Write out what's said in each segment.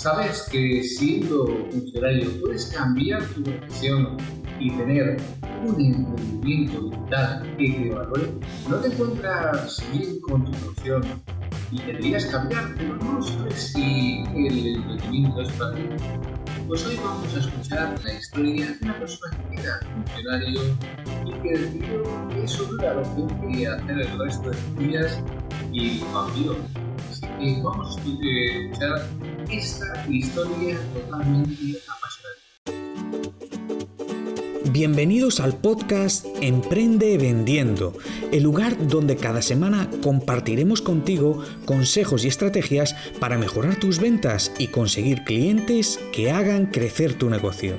¿Sabes que siendo funcionario puedes cambiar tu profesión y tener un emprendimiento digital que te valore? ¿No te encuentras bien con tu profesión y deberías cambiar, pero no sabes si el emprendimiento es para ti? Pues hoy vamos a escuchar la historia de una persona que era funcionario y que decidió que eso era lo que quería hacer el resto de sus días y cambió. Que vamos a escuchar esta historia totalmente apasionante. Bienvenidos al podcast Emprende Vendiendo, el lugar donde cada semana compartiremos contigo consejos y estrategias para mejorar tus ventas y conseguir clientes que hagan crecer tu negocio.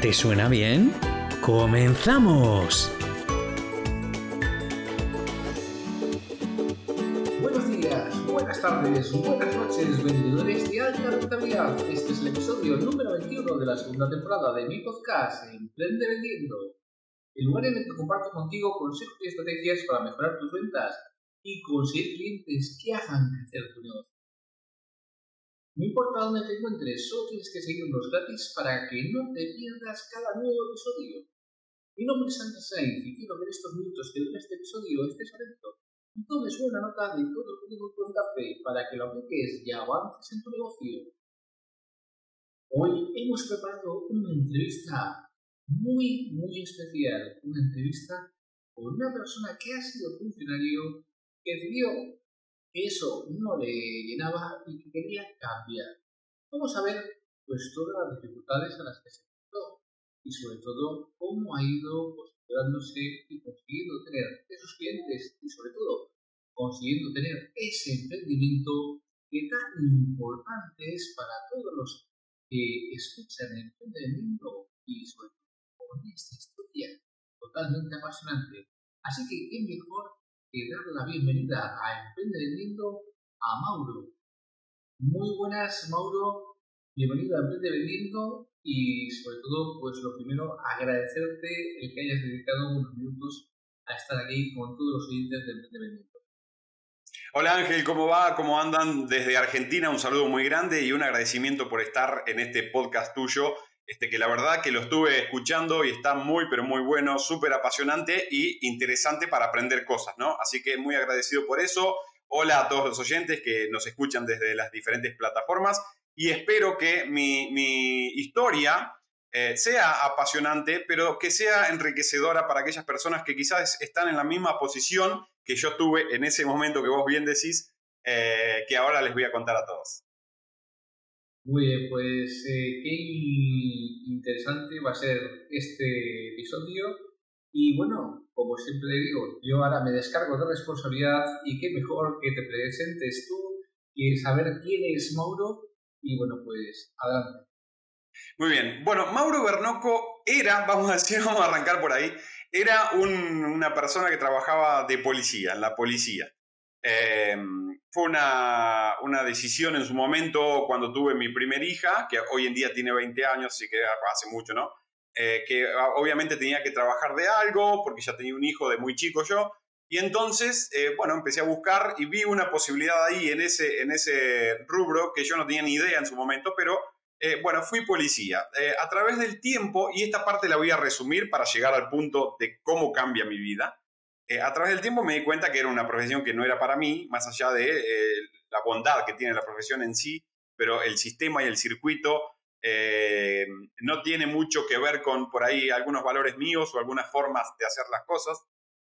¿Te suena bien? ¡Comenzamos! Buenos días, buenas tardes, buenas noches, vendedores de alta rentabilidad. Este es el episodio número 21 de la segunda temporada de mi podcast Emprende Vendiendo. El lugar en el que comparto contigo consejos y estrategias para mejorar tus ventas y conseguir clientes que hagan crecer tu negocio. No importa dónde te encuentres, solo tienes que seguirnos gratis para que no te pierdas cada nuevo episodio. Mi nombre es Ángel Sainz y quiero que en estos minutos que dura este episodio estés atento y tomes buena nota de todo lo que tengo que contarte para que lo apliques y avances en tu negocio. Hoy hemos preparado una entrevista muy, muy especial, una entrevista con una persona que ha sido funcionario que decidió eso no le llenaba y que quería cambiar. Vamos a ver pues todas las dificultades a las que se enfrentó y sobre todo cómo ha ido posicionándose y consiguiendo tener esos clientes y sobre todo consiguiendo tener ese emprendimiento que tan importante es para todos los que escuchan el emprendimiento y sobre todo con esta historia totalmente apasionante. Así que qué mejor y dar la bienvenida a Emprende a Mauro. Muy buenas, Mauro. Bienvenido a Emprende y sobre todo, pues lo primero, agradecerte el que hayas dedicado unos minutos a estar aquí con todos los oyentes de Emprende. Hola Ángel, ¿cómo va? ¿Cómo andan? Desde Argentina un saludo muy grande y un agradecimiento por estar en este podcast tuyo este, que la verdad que lo estuve escuchando y está muy, pero muy bueno, súper apasionante y interesante para aprender cosas, ¿no? Así que muy agradecido por eso. Hola a todos los oyentes que nos escuchan desde las diferentes plataformas y espero que mi, historia eh, sea apasionante, pero que sea enriquecedora para aquellas personas que quizás están en la misma posición que yo estuve en ese momento que vos bien decís, eh, que ahora les voy a contar a todos. Muy bien, pues eh, qué interesante va a ser este episodio. Y bueno, como siempre digo, yo ahora me descargo de responsabilidad y qué mejor que te presentes tú y saber quién es Mauro. Y bueno, pues adelante. Muy bien. Bueno, Mauro Bernoco era, vamos a decir, vamos a arrancar por ahí, era una persona que trabajaba de policía, en la policía. Eh, fue una, una, decisión en su momento cuando tuve mi primera hija, que hoy en día tiene 20 años, así que hace mucho, ¿no? Eh, que ah, obviamente tenía que trabajar de algo, porque ya tenía un hijo de muy chico yo, y entonces, eh, bueno, empecé a buscar y vi una posibilidad ahí en ese, en ese rubro que yo no tenía ni idea en su momento, pero eh, bueno, fui policía. a través del tiempo, y esta parte la voy a resumir para llegar al punto de cómo cambia mi vida, eh, a través del tiempo me di cuenta que era una profesión que no era para mí, más allá de eh, la bondad que tiene la profesión en sí, pero el sistema y el circuito eh, no tiene mucho que ver con por ahí algunos valores míos o algunas formas de hacer las cosas.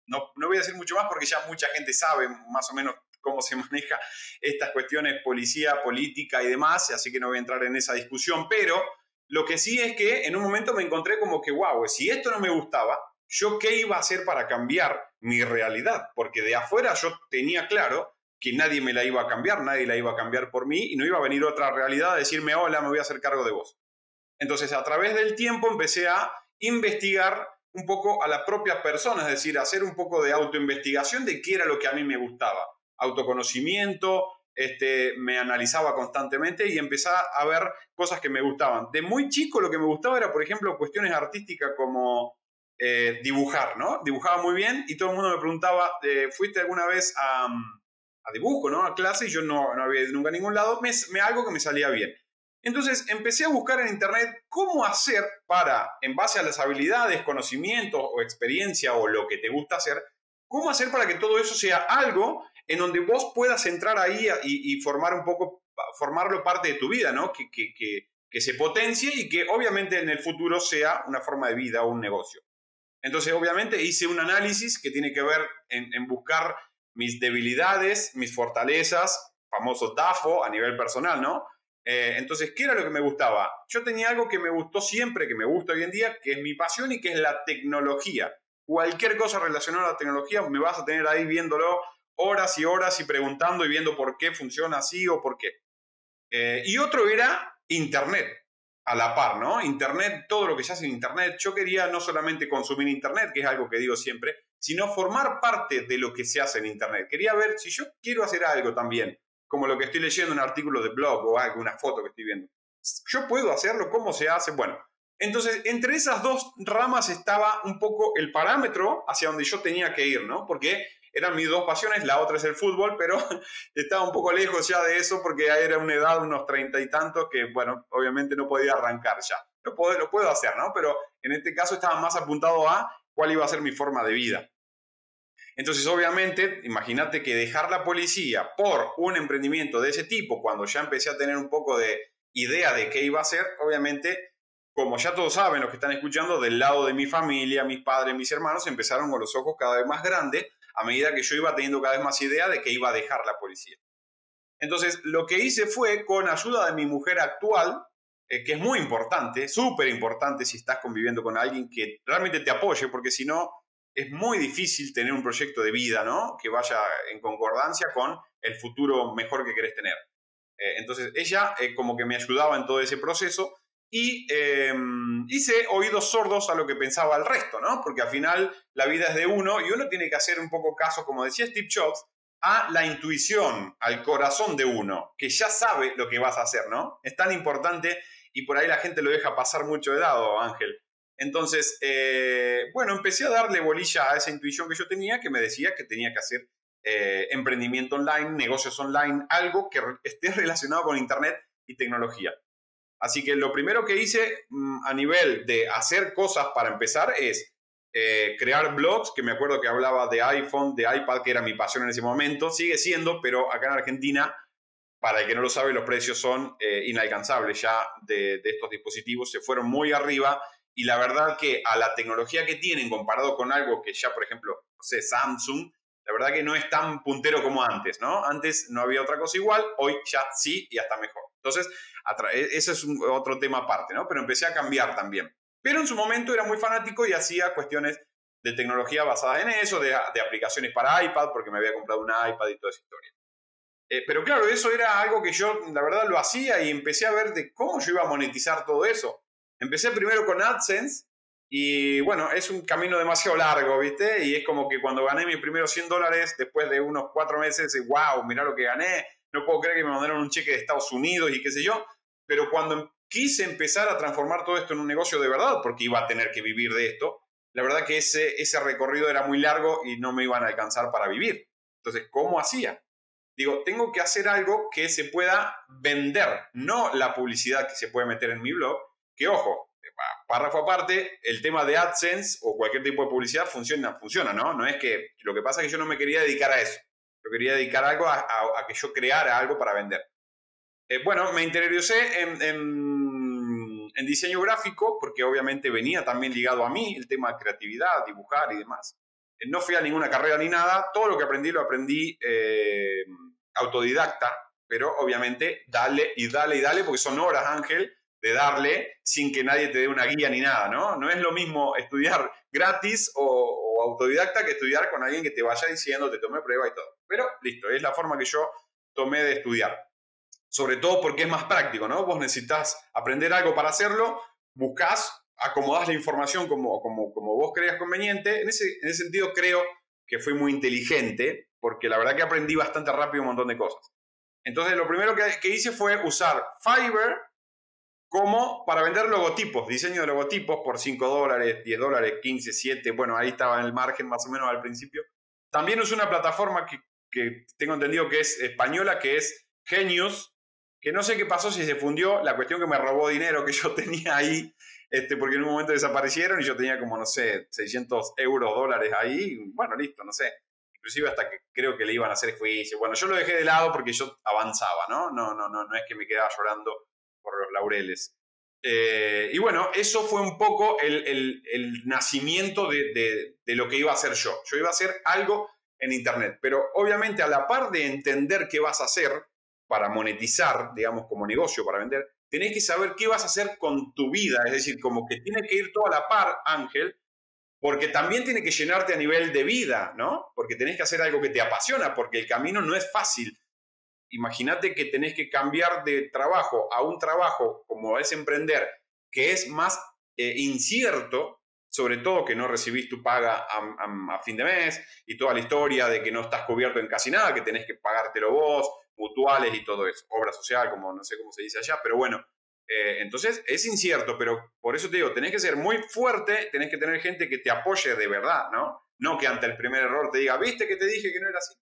No, no voy a decir mucho más porque ya mucha gente sabe más o menos cómo se maneja estas cuestiones policía, política y demás, así que no voy a entrar en esa discusión, pero lo que sí es que en un momento me encontré como que, wow, si esto no me gustaba, ¿yo qué iba a hacer para cambiar mi realidad? Porque de afuera yo tenía claro que nadie me la iba a cambiar, nadie la iba a cambiar por mí y no iba a venir otra realidad a decirme, hola, me voy a hacer cargo de vos. Entonces, a través del tiempo empecé a investigar un poco a la propia persona, es decir, hacer un poco de autoinvestigación de qué era lo que a mí me gustaba. Autoconocimiento, este, me analizaba constantemente y empezaba a ver cosas que me gustaban. De muy chico lo que me gustaba era, por ejemplo, cuestiones artísticas como eh, dibujar, ¿no? Dibujaba muy bien y todo el mundo me preguntaba, eh, ¿fuiste alguna vez a, a, dibujo, ¿no? A clase y yo no, no había ido nunca a ningún lado, me, me, algo que me salía bien. Entonces empecé a buscar en internet cómo hacer para, en base a las habilidades, conocimientos o experiencia o lo que te gusta hacer, cómo hacer para que todo eso sea algo en donde vos puedas entrar ahí y, y formar un poco, formarlo parte de tu vida, ¿no? Que, que, que, que se potencie y que obviamente en el futuro sea una forma de vida o un negocio. Entonces, obviamente, hice un análisis que tiene que ver en, buscar mis debilidades, mis fortalezas, famoso TAFO a nivel personal, ¿no? Eh, entonces, ¿qué era lo que me gustaba? Yo tenía algo que me gustó siempre, que me gusta hoy en día, que es mi pasión y que es la tecnología. Cualquier cosa relacionada a la tecnología me vas a tener ahí viéndolo horas y horas y preguntando y viendo por qué funciona así o por qué. Eh, y otro era Internet a la par, ¿no? Internet, todo lo que se hace en Internet. Yo quería no solamente consumir Internet, que es algo que digo siempre, sino formar parte de lo que se hace en Internet. Quería ver si yo quiero hacer algo también, como lo que estoy leyendo en un artículo de blog o algo, una foto que estoy viendo. Yo puedo hacerlo, ¿cómo se hace? Bueno, entonces entre esas dos ramas estaba un poco el parámetro hacia donde yo tenía que ir, ¿no? Porque eran mis dos pasiones, la otra es el fútbol, pero estaba un poco lejos ya de eso porque ya era una edad, unos treinta y tantos, que bueno, obviamente no podía arrancar ya. Lo puedo, lo puedo hacer, ¿no? Pero en este caso estaba más apuntado a cuál iba a ser mi forma de vida. Entonces, obviamente, imagínate que dejar la policía por un emprendimiento de ese tipo, cuando ya empecé a tener un poco de idea de qué iba a hacer, obviamente, como ya todos saben, los que están escuchando, del lado de mi familia, mis padres, mis hermanos, empezaron con los ojos cada vez más grandes a medida que yo iba teniendo cada vez más idea de que iba a dejar la policía. Entonces, lo que hice fue, con ayuda de mi mujer actual, eh, que es muy importante, súper importante si estás conviviendo con alguien que realmente te apoye, porque si no, es muy difícil tener un proyecto de vida, ¿no? Que vaya en concordancia con el futuro mejor que querés tener. Eh, entonces, ella eh, como que me ayudaba en todo ese proceso y em, hice oídos sordos a lo que pensaba el resto, ¿no? Porque al final la vida es de uno y uno tiene que hacer un poco caso, como decía Steve Jobs, a la intuición, al corazón de uno, que ya sabe lo que vas a hacer, ¿no? Es tan importante y por ahí la gente lo deja pasar mucho de lado, Ángel. Entonces, eh, bueno, empecé a darle bolilla a esa intuición que yo tenía, que me decía que tenía que hacer eh, emprendimiento online, negocios online, algo que esté relacionado con Internet y tecnología. Así que lo primero que hice mm, a nivel de hacer cosas para empezar es eh, crear blogs, que me acuerdo que hablaba de iPhone, de iPad, que era mi pasión en ese momento, sigue siendo, pero acá en Argentina, para el que no lo sabe, los precios son eh, inalcanzables ya de, de, estos dispositivos, se fueron muy arriba y la verdad que a la tecnología que tienen comparado con algo que ya, por ejemplo, no sé, Samsung, la verdad que no es tan puntero como antes, ¿no? Antes no había otra cosa igual, hoy ya sí y hasta mejor. Entonces, ese es otro tema aparte, ¿no? Pero empecé a cambiar también. Pero en su momento era muy fanático y hacía cuestiones de tecnología basadas en eso, de, aplicaciones para iPad, porque me había comprado un iPad y toda esa historia. Eh, pero claro, eso era algo que yo, la verdad, lo hacía y empecé a ver de cómo yo iba a monetizar todo eso. Empecé primero con AdSense y bueno, es un camino demasiado largo, ¿viste? Y es como que cuando gané mis primeros 100 dólares, después de unos cuatro meses, wow, mira lo que gané, no puedo creer que me mandaron un cheque de Estados Unidos y qué sé yo, pero cuando quise empezar a transformar todo esto en un negocio de verdad, porque iba a tener que vivir de esto, la verdad que ese, ese recorrido era muy largo y no me iban a alcanzar para vivir. Entonces, ¿cómo hacía? Digo, tengo que hacer algo que se pueda vender, no la publicidad que se puede meter en mi blog, que ojo, párrafo aparte, el tema de AdSense o cualquier tipo de publicidad funciona, funciona, ¿no? No es que lo que pasa es que yo no me quería dedicar a eso. Yo quería dedicar algo a, a, que yo creara algo para vender. Eh, bueno, me interioricé en, en, en, diseño gráfico, porque obviamente venía también ligado a mí el tema de creatividad, dibujar y demás. Eh, no fui a ninguna carrera ni nada, todo lo que aprendí lo aprendí eh, autodidacta, pero obviamente dale y dale y dale, porque son horas, Ángel, de darle sin que nadie te dé una guía ni nada, ¿no? No es lo mismo estudiar gratis o, o autodidacta que estudiar con alguien que te vaya diciendo, te tome prueba y todo. Pero listo, es la forma que yo tomé de estudiar sobre todo porque es más práctico, ¿no? Vos necesitas aprender algo para hacerlo, buscas, acomodás la información como, como, como vos creas conveniente. En ese, en ese sentido creo que fui muy inteligente, porque la verdad que aprendí bastante rápido un montón de cosas. Entonces lo primero que, hice fue usar Fiverr como para vender logotipos, diseño de logotipos por 5 dólares, 10 dólares, 15, 7, bueno, ahí estaba en el margen más o menos al principio. También usé una plataforma que, que tengo entendido que es española, que es Genius, que no sé qué pasó si se fundió, la cuestión que me robó dinero que yo tenía ahí, este, porque en un momento desaparecieron y yo tenía como, no sé, 600 euros, dólares ahí, bueno, listo, no sé. Inclusive hasta que creo que le iban a hacer juicio. Bueno, yo lo dejé de lado porque yo avanzaba, ¿no? No, no, no, no es que me quedaba llorando por los laureles. Eh, y bueno, eso fue un poco el, el, nacimiento de, de, de, lo que iba a hacer yo. Yo iba a hacer algo en Internet, pero obviamente a la par de entender qué vas a hacer, para monetizar, digamos, como negocio, para vender, tenés que saber qué vas a hacer con tu vida. Es decir, como que tiene que ir toda la par, Ángel, porque también tiene que llenarte a nivel de vida, ¿no? Porque tenés que hacer algo que te apasiona, porque el camino no es fácil. Imagínate que tenés que cambiar de trabajo a un trabajo como es emprender, que es más eh, incierto, sobre todo que no recibís tu paga a, a, fin de mes y toda la historia de que no estás cubierto en casi nada, que tenés que pagártelo vos, mutuales y todo eso, obra social, como no sé cómo se dice allá, pero bueno, eh, entonces es incierto, pero por eso te digo, tenés que ser muy fuerte, tenés que tener gente que te apoye de verdad, ¿no? No que ante el primer error te diga, viste que te dije que no era así.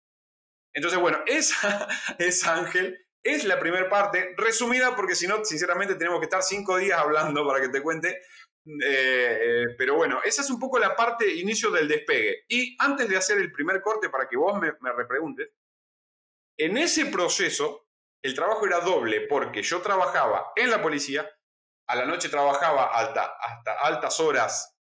Entonces, bueno, esa es Ángel, es la primera parte, resumida porque si no, sinceramente tenemos que estar cinco días hablando para que te cuente. Eh, eh, pero bueno, esa es un poco la parte inicio del despegue. Y antes de hacer el primer corte para que vos me, me repreguntes, en ese proceso, el trabajo era doble porque yo trabajaba en la policía, a la noche trabajaba hasta altas horas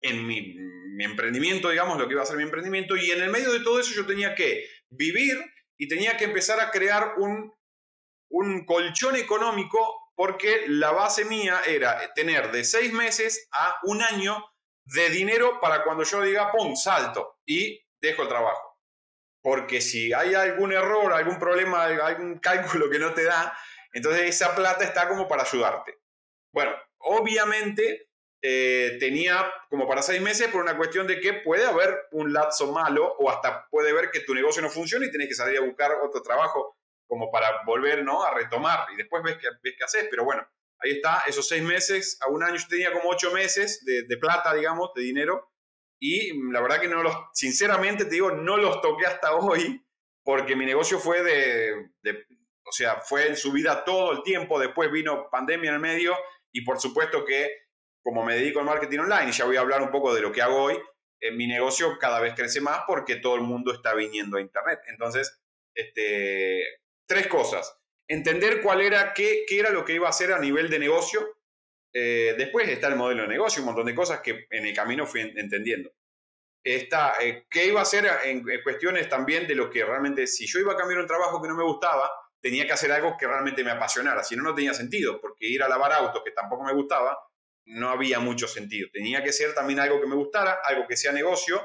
en mi, emprendimiento, digamos, lo que iba a ser mi emprendimiento, y en el medio de todo eso yo tenía que vivir y tenía que empezar a crear un, un colchón económico porque la base mía era tener de seis meses a un año de dinero para cuando yo diga, ¡pum!, salto y dejo el trabajo porque si hay algún error, algún problema, algún cálculo que no te da, entonces esa plata está como para ayudarte. Bueno, obviamente eh, tenía como para seis meses por una cuestión de que puede haber un lapso malo o hasta puede ver que tu negocio no funciona y tienes que salir a buscar otro trabajo como para volver ¿no? a retomar y después ves qué, ves haces. Pero bueno, ahí está, esos seis meses, a un año yo tenía como ocho meses de plata, digamos, de dinero y la verdad que no los, sinceramente te digo, no los toqué hasta hoy porque mi negocio fue de, de, o sea, fue en subida todo el tiempo, después vino pandemia en el medio y por supuesto que como me dedico al marketing online y ya voy a hablar un poco de lo que hago hoy, en eh, mi negocio cada vez crece más porque todo el mundo está viniendo a Internet. Entonces, este, tres cosas. Entender cuál era, qué, qué era lo que iba a hacer a nivel de negocio, eh, después está el modelo de negocio, un montón de cosas que en el camino fui entendiendo. Está, eh, ¿Qué iba a hacer en, cuestiones también de lo que realmente, si yo iba a cambiar un trabajo que no me gustaba, tenía que hacer algo que realmente me apasionara, si no, no tenía sentido, porque ir a lavar autos, que tampoco me gustaba, no había mucho sentido. Tenía que ser también algo que me gustara, algo que sea negocio,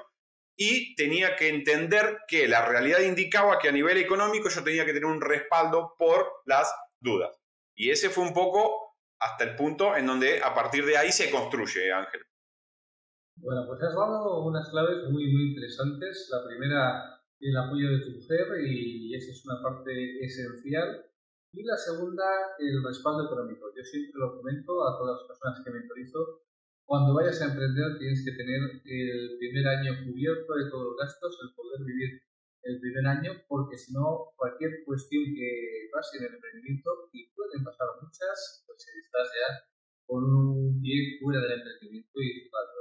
y tenía que entender que la realidad indicaba que a nivel económico yo tenía que tener un respaldo por las dudas. Y ese fue un poco hasta el punto en donde a partir de ahí se construye, Ángel. Bueno, pues has dado unas claves muy, muy interesantes. La primera, el apoyo de tu mujer, y esa es una parte esencial. Y la segunda, el respaldo económico. Yo siempre lo comento a todas las personas que mentorizo. Cuando vayas a emprender tienes que tener el primer año cubierto de todos los gastos, el poder vivir el primer año, porque si no, cualquier cuestión que pase en el emprendimiento, y pueden pasar muchas, pues estás ya con un pie fuera del emprendimiento y jugando.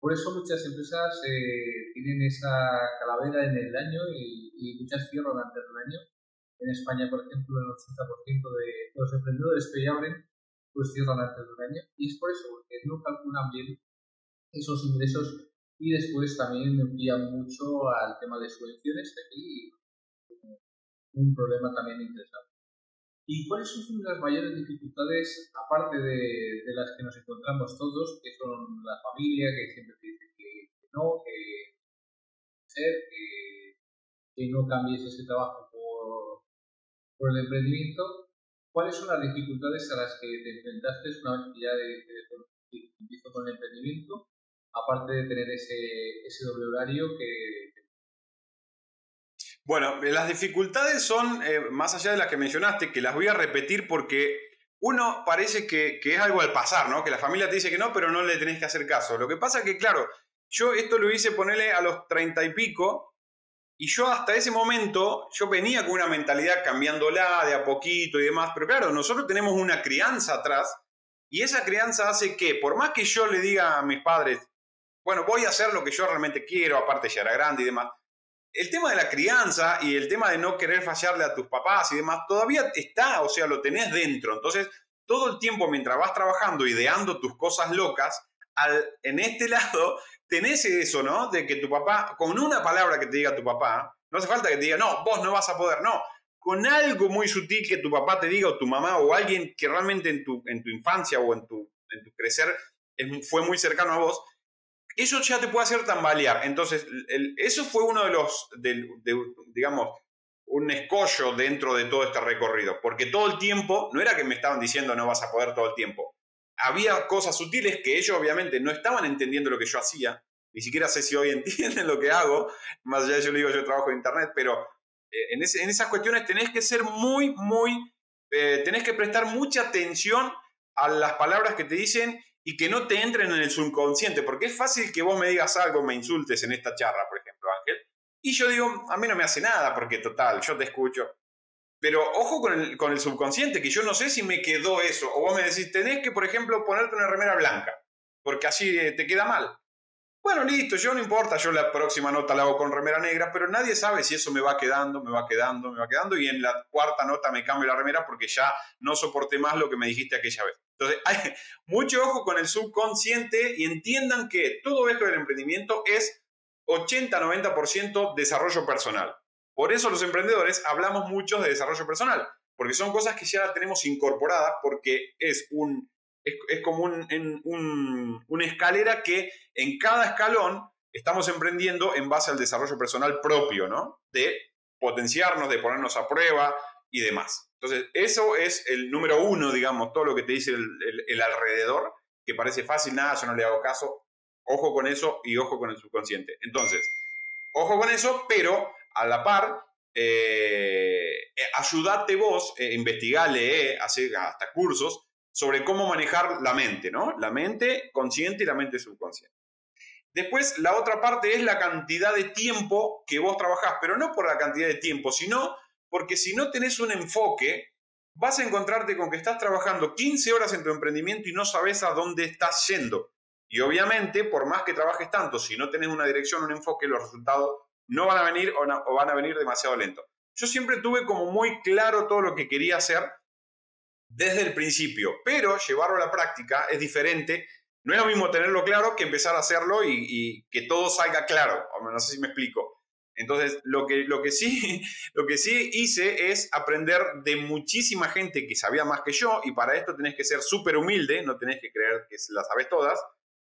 Por eso muchas empresas eh, tienen esa calavera en el año y, y muchas cierran antes del año, en España, por ejemplo, el 80% de los emprendedores que ya abren, pues cierran antes de un año. Y es por eso, porque no calculan bien esos ingresos y después también envían mucho al tema de subvenciones, de aquí un problema también interesante. ¿Y cuáles son las mayores dificultades, aparte de, de, las que nos encontramos todos, que son la familia, que siempre te dice que, no, que ser, que, que, no cambies ese trabajo por, por el emprendimiento? ¿Cuáles son las dificultades a las que te enfrentaste una vez que ya empiezo con el emprendimiento, aparte de tener ese, ese doble horario que, bueno, las dificultades son, eh, más allá de las que mencionaste, que las voy a repetir porque uno parece que, es algo al pasar, ¿no? Que la familia te dice que no, pero no le tenés que hacer caso. Lo que pasa es que, claro, yo esto lo hice ponerle a los treinta y pico, y yo hasta ese momento, yo venía con una mentalidad cambiándola de a poquito y demás, pero claro, nosotros tenemos una crianza atrás, y esa crianza hace que, por más que yo le diga a mis padres, bueno, voy a hacer lo que yo realmente quiero, aparte ya era grande y demás, el tema de la crianza y el tema de no querer fallarle a tus papás y demás, todavía está, o sea, lo tenés dentro. Entonces, todo el tiempo mientras vas trabajando, ideando tus cosas locas, al, en este lado tenés eso, ¿no? De que tu papá, con una palabra que te diga tu papá, no hace falta que te diga, no, vos no vas a poder, no. Con algo muy sutil que tu papá te diga o tu mamá o alguien que realmente en tu, en tu infancia o en tu, en tu crecer fue muy cercano a vos, eso ya te puede hacer tambalear. Entonces, eso fue uno de los, digamos, un escollo dentro de todo este recorrido, porque todo el tiempo, no era que me estaban diciendo no vas a poder todo el tiempo, había cosas sutiles que ellos obviamente no estaban entendiendo lo que yo hacía, ni siquiera sé si hoy entienden lo que hago, más allá de yo digo yo trabajo en internet, pero eh, en, esas cuestiones tenés que ser muy, muy, eh, tenés que prestar mucha atención a las palabras que te dicen y que no te entren en el subconsciente, porque es fácil que vos me digas algo, me insultes en esta charla, por ejemplo, Ángel, y yo digo, a mí no me hace nada, porque total, yo te escucho. Pero ojo con el, con el subconsciente, que yo no sé si me quedó eso, o vos me decís, tenés que, por ejemplo, ponerte una remera blanca, porque así eh, te queda mal. Bueno, listo, yo no importa, yo la próxima nota la hago con remera negra, pero nadie sabe si eso me va quedando, me va quedando, me va quedando, y en la cuarta nota me cambio la remera porque ya no soporté más lo que me dijiste aquella vez. Entonces, hay mucho ojo con el subconsciente y entiendan que todo esto del emprendimiento es 80-90% desarrollo personal. Por eso los emprendedores hablamos mucho de desarrollo personal, porque son cosas que ya tenemos incorporadas, porque es un es, como un, una escalera que en cada escalón estamos emprendiendo en base al desarrollo personal propio, ¿no? De potenciarnos, de ponernos a prueba y demás. Entonces, eso es el número uno, digamos, todo lo que te dice el, alrededor, que parece fácil, nada, yo no le hago caso. Ojo con eso y ojo con el subconsciente. Entonces, ojo con eso, pero a la par, eh, ayudate vos, eh, investigale, hace hasta cursos sobre cómo manejar la mente, ¿no? La mente consciente y la mente subconsciente. Después, la otra parte es la cantidad de tiempo que vos trabajás, pero no por la cantidad de tiempo, sino porque si no tenés un enfoque, vas a encontrarte con que estás trabajando 15 horas en tu emprendimiento y no sabes a dónde estás yendo. Y obviamente, por más que trabajes tanto, si no tenés una dirección, un enfoque, los resultados no van a venir o, o van a venir demasiado lento. Yo siempre tuve como muy claro todo lo que quería hacer desde el principio, pero llevarlo a la práctica es diferente. No es lo mismo tenerlo claro que empezar a hacerlo y, que todo salga claro. No sé si me explico. Entonces, lo que, lo, que sí, lo que sí hice es aprender de muchísima gente que sabía más que yo, y para esto tenés que ser súper humilde, no tenés que creer que las sabes todas.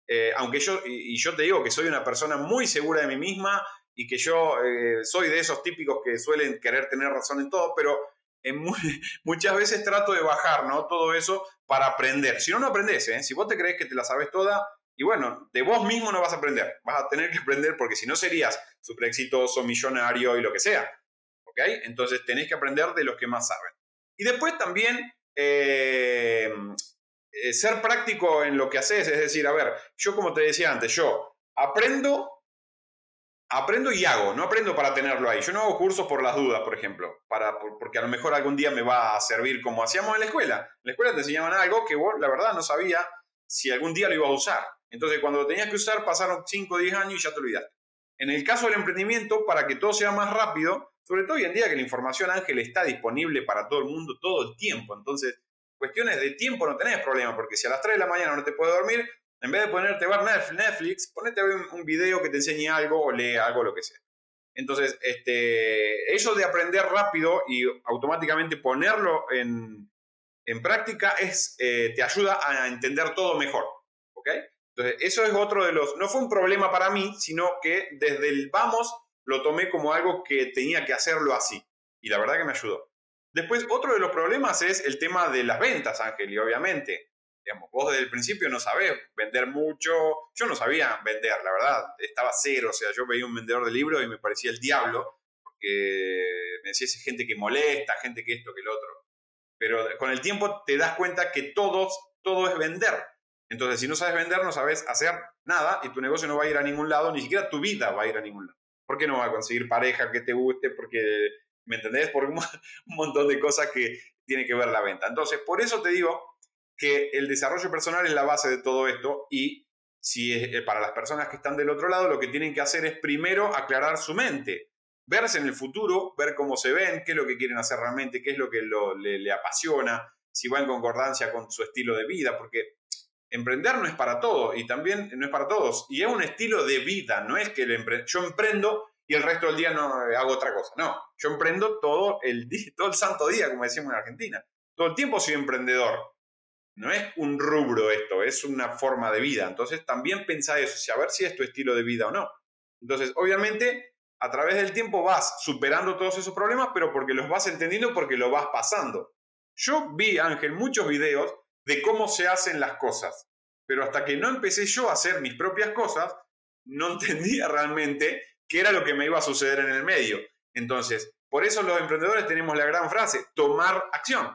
Eh, aunque yo, y, yo te digo que soy una persona muy segura de mí misma y que yo eh, soy de esos típicos que suelen querer tener razón en todo, pero muchas veces trato de bajar, ¿no? Todo eso para aprender. Si no, no aprendes, ¿eh? Si vos te crees que te la sabes toda, y bueno, de vos mismo no vas a aprender. Vas a tener que aprender porque si no serías súper exitoso, millonario y lo que sea. ¿Ok? Entonces tenés que aprender de los que más saben. Y después también eh, eh, ser práctico en lo que haces. Es decir, a ver, yo como te decía antes, yo aprendo aprendo y hago, no aprendo para tenerlo ahí. Yo no hago cursos por las dudas, por ejemplo, para, porque a lo mejor algún día me va a servir como hacíamos en la escuela. En la escuela te enseñaban algo que vos, la verdad, no sabía si algún día lo iba a usar. Entonces, cuando lo tenías que usar, pasaron 5 o 10 años y ya te olvidaste. En el caso del emprendimiento, para que todo sea más rápido, Sobre todo hoy en día que la información, Ángel, está disponible para todo el mundo todo el tiempo. Entonces, cuestiones de tiempo no tenés problema, porque si a las 3 de la mañana no te puedes dormir, en vez de ponerte a ver Netflix, ponete a ver un video que te enseñe algo o lee algo, lo que sea. Entonces, este, eso de aprender rápido y automáticamente ponerlo en, práctica es, eh, te ayuda a entender todo mejor. ¿Ok? Entonces, eso es otro de los... No fue un problema para mí, sino que desde el vamos lo tomé como algo que tenía que hacerlo así. Y la verdad que me ayudó. Después, otro de los problemas es el tema de las ventas, Ángel, y obviamente. Vos desde el principio no sabés vender mucho. Yo no sabía vender, la verdad. Estaba cero. O sea, yo veía un vendedor de libros y me parecía el diablo. Porque me decía, es gente que molesta, gente que esto, que lo otro. Pero con el tiempo te das cuenta que todos, todo es vender. Entonces, si no sabes vender, no sabes hacer nada y tu negocio no va a ir a ningún lado, ni siquiera tu vida va a ir a ningún lado. ¿Por qué no va a conseguir pareja que te guste? Porque, ¿me entendés? Por un montón de cosas que tiene que ver la venta. Entonces, por eso te digo que el desarrollo personal es la base de todo esto y si es, eh, para las personas que están del otro lado, lo que tienen que hacer es primero aclarar su mente, verse en el futuro, ver cómo se ven, qué es lo que quieren hacer realmente, qué es lo que le, apasiona, si va en concordancia con su estilo de vida, porque emprender no es para todo y también no es para todos. Y es un estilo de vida, no es que yo emprendo y el resto del día no eh, hago otra cosa. No, yo emprendo todo el, todo el santo día, como decimos en Argentina. Todo el tiempo soy emprendedor. No es un rubro esto, es una forma de vida. Entonces también pensá eso, si a ver si es tu estilo de vida o no. Entonces, obviamente, a través del tiempo vas superando todos esos problemas, pero porque los vas entendiendo, porque lo vas pasando. Yo vi, Ángel, muchos videos de cómo se hacen las cosas. Pero hasta que no empecé yo a hacer mis propias cosas, no entendía realmente qué era lo que me iba a suceder en el medio. Entonces, por eso los emprendedores tenemos la gran frase, tomar acción.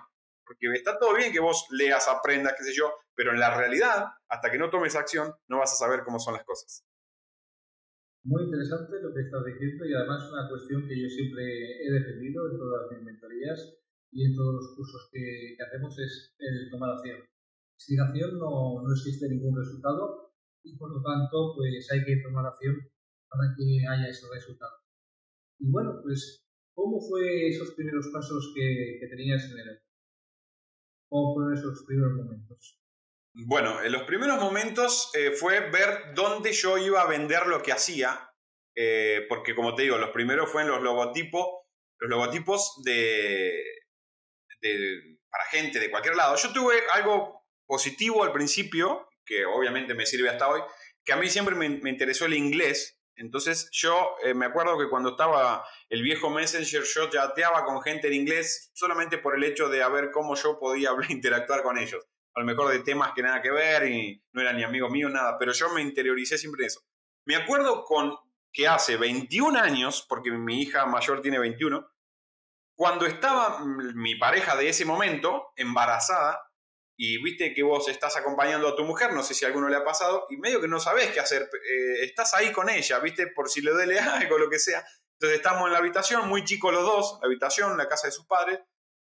Porque está todo bien que vos leas, aprendas, qué sé yo, pero en la realidad, hasta que no tomes acción, no vas a saber cómo son las cosas. Muy interesante lo que estás diciendo y además una cuestión que yo siempre he defendido en todas mis mentorías y en todos los cursos que, hacemos es el tomar acción. Sin acción no, no existe ningún resultado y por lo tanto pues hay que tomar acción para que haya ese resultado. Y bueno, pues, ¿cómo fue esos primeros pasos que, que tenías en el ¿Cómo fueron esos primeros momentos? Bueno, en los primeros momentos eh, fue ver dónde yo iba a vender lo que hacía, eh, porque como te digo, los primeros fueron los logotipos, los logotipos de, para gente de cualquier lado. Yo tuve algo positivo al principio, que obviamente me sirve hasta hoy, que a mí siempre me, interesó el inglés. Entonces yo eh, me acuerdo que cuando estaba el viejo Messenger yo chateaba con gente en inglés solamente por el hecho de ver cómo yo podía interactuar con ellos. A lo mejor de temas que nada que ver y no eran ni amigos míos, nada, pero yo me interioricé siempre eso. Me acuerdo con que hace 21 años, porque mi hija mayor tiene 21, cuando estaba mi pareja de ese momento embarazada, y viste que vos estás acompañando a tu mujer, no sé si a alguno le ha pasado, y medio que no sabés qué hacer, eh, estás ahí con ella, viste, por si le duele algo, lo que sea. Entonces estamos en la habitación, muy chicos los dos, la habitación, la casa de sus padres,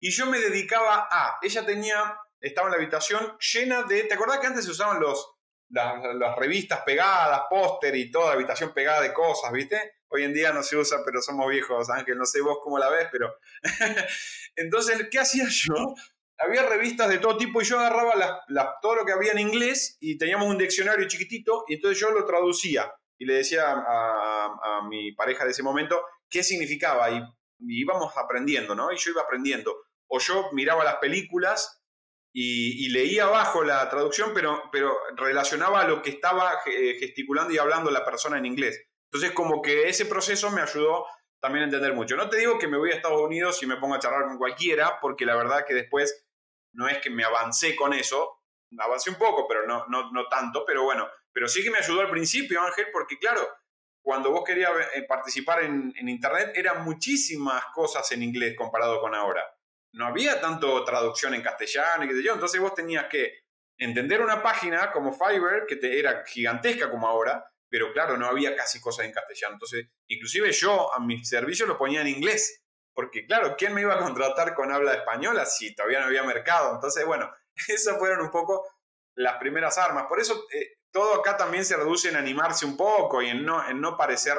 y yo me dedicaba a, ella tenía, estaba en la habitación llena de, ¿te acordás que antes se usaban los, las, revistas pegadas, póster y toda habitación pegada de cosas, viste? Hoy en día no se usa, pero somos viejos, Ángel, no sé vos cómo la ves, pero... Entonces, ¿qué hacía yo? Había revistas de todo tipo y yo agarraba todo lo que había en inglés y teníamos un diccionario chiquitito y entonces yo lo traducía y le decía a, mi pareja de ese momento qué significaba y, íbamos aprendiendo, ¿no? Y yo iba aprendiendo. O yo miraba las películas y, y, leía abajo la traducción, pero, pero relacionaba a lo que estaba gesticulando y hablando la persona en inglés. Entonces, como que ese proceso me ayudó también a entender mucho. No te digo que me voy a Estados Unidos y me pongo a charlar con cualquiera, porque la verdad que después no es que me avancé con eso, avancé un poco, pero no, no, no tanto, pero bueno, pero sí que me ayudó al principio, Ángel, porque claro, cuando vos querías eh, participar en, Internet, eran muchísimas cosas en inglés comparado con ahora. No había tanto traducción en castellano y qué sé yo, entonces vos tenías que entender una página como Fiverr, que era gigantesca como ahora, pero claro, no había casi cosas en castellano. Entonces, inclusive yo a mis servicios lo ponía en inglés, porque claro, ¿quién me iba a contratar con habla española si todavía no había mercado? Entonces, bueno, esas fueron un poco las primeras armas. Por eso eh, todo acá también se reduce en animarse un poco y en no, parecer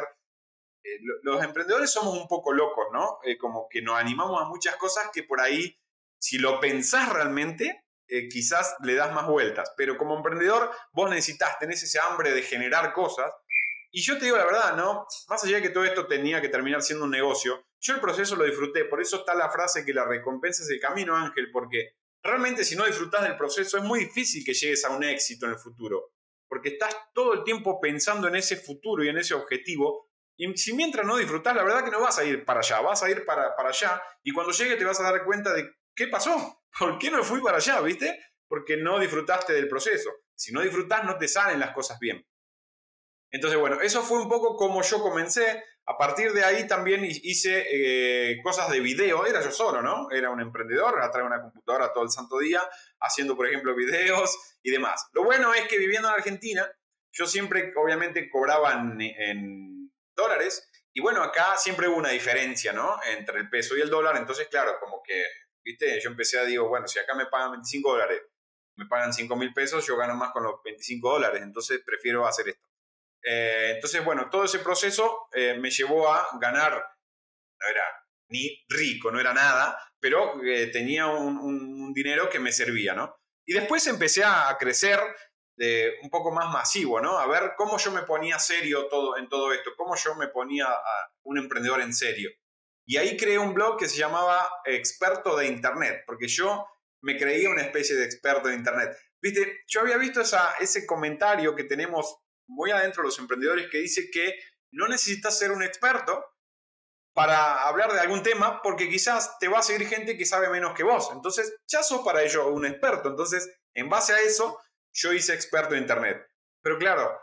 eh, los emprendedores somos un poco locos, ¿no? Eh, como que nos animamos a muchas cosas que por ahí, si lo pensás realmente, quizás le das más vueltas. Pero como emprendedor, vos necesitas, tenés ese hambre de generar cosas. Y yo te digo la verdad, ¿no? Más allá de que todo esto tenía que terminar siendo un negocio, yo el proceso lo disfruté. Por eso está la frase que la recompensa es el camino, Ángel, porque realmente si no disfrutas del proceso es muy difícil que llegues a un éxito en el futuro. Porque estás todo el tiempo pensando en ese futuro y en ese objetivo, y si mientras no disfrutas, la verdad que no vas a ir para allá, vas a ir para, para allá y cuando llegue te vas a dar cuenta de qué pasó, por qué no fui para allá, ¿viste? Porque no disfrutaste del proceso. Si no disfrutas, no te salen las cosas bien. Entonces, bueno, eso fue un poco como yo comencé. A partir de ahí también hice eh, cosas de video. Era yo solo, ¿no? Era un emprendedor, atrás una computadora todo el santo día, haciendo, por ejemplo, videos y demás. Lo bueno es que viviendo en Argentina, yo siempre, obviamente, cobraba en dólares. Y bueno, acá siempre hubo una diferencia, ¿no? Entre el peso y el dólar. Entonces, claro, como que, viste, yo empecé a digo, bueno, si acá me pagan 25 dólares, me pagan 5 mil pesos, yo gano más con los 25 dólares. Entonces, prefiero hacer esto. Eh, entonces, bueno, todo ese proceso eh, me llevó a ganar, no era ni rico, no era nada, pero eh, tenía un, dinero que me servía, ¿no? Y después empecé a crecer un poco más masivo, ¿no? A ver cómo yo me ponía serio todo, en todo esto, cómo yo me ponía un emprendedor en serio. Y ahí creé un blog que se llamaba Experto de Internet, porque yo me creía una especie de experto de Internet. Viste, yo había visto esa, ese comentario que tenemos muy adentro los emprendedores que dice que no necesitas ser un experto para hablar de algún tema, porque quizás te va a seguir gente que sabe menos que vos. Entonces, ya sos para ello un experto. Entonces, en base a eso, yo hice experto en Internet. Pero claro,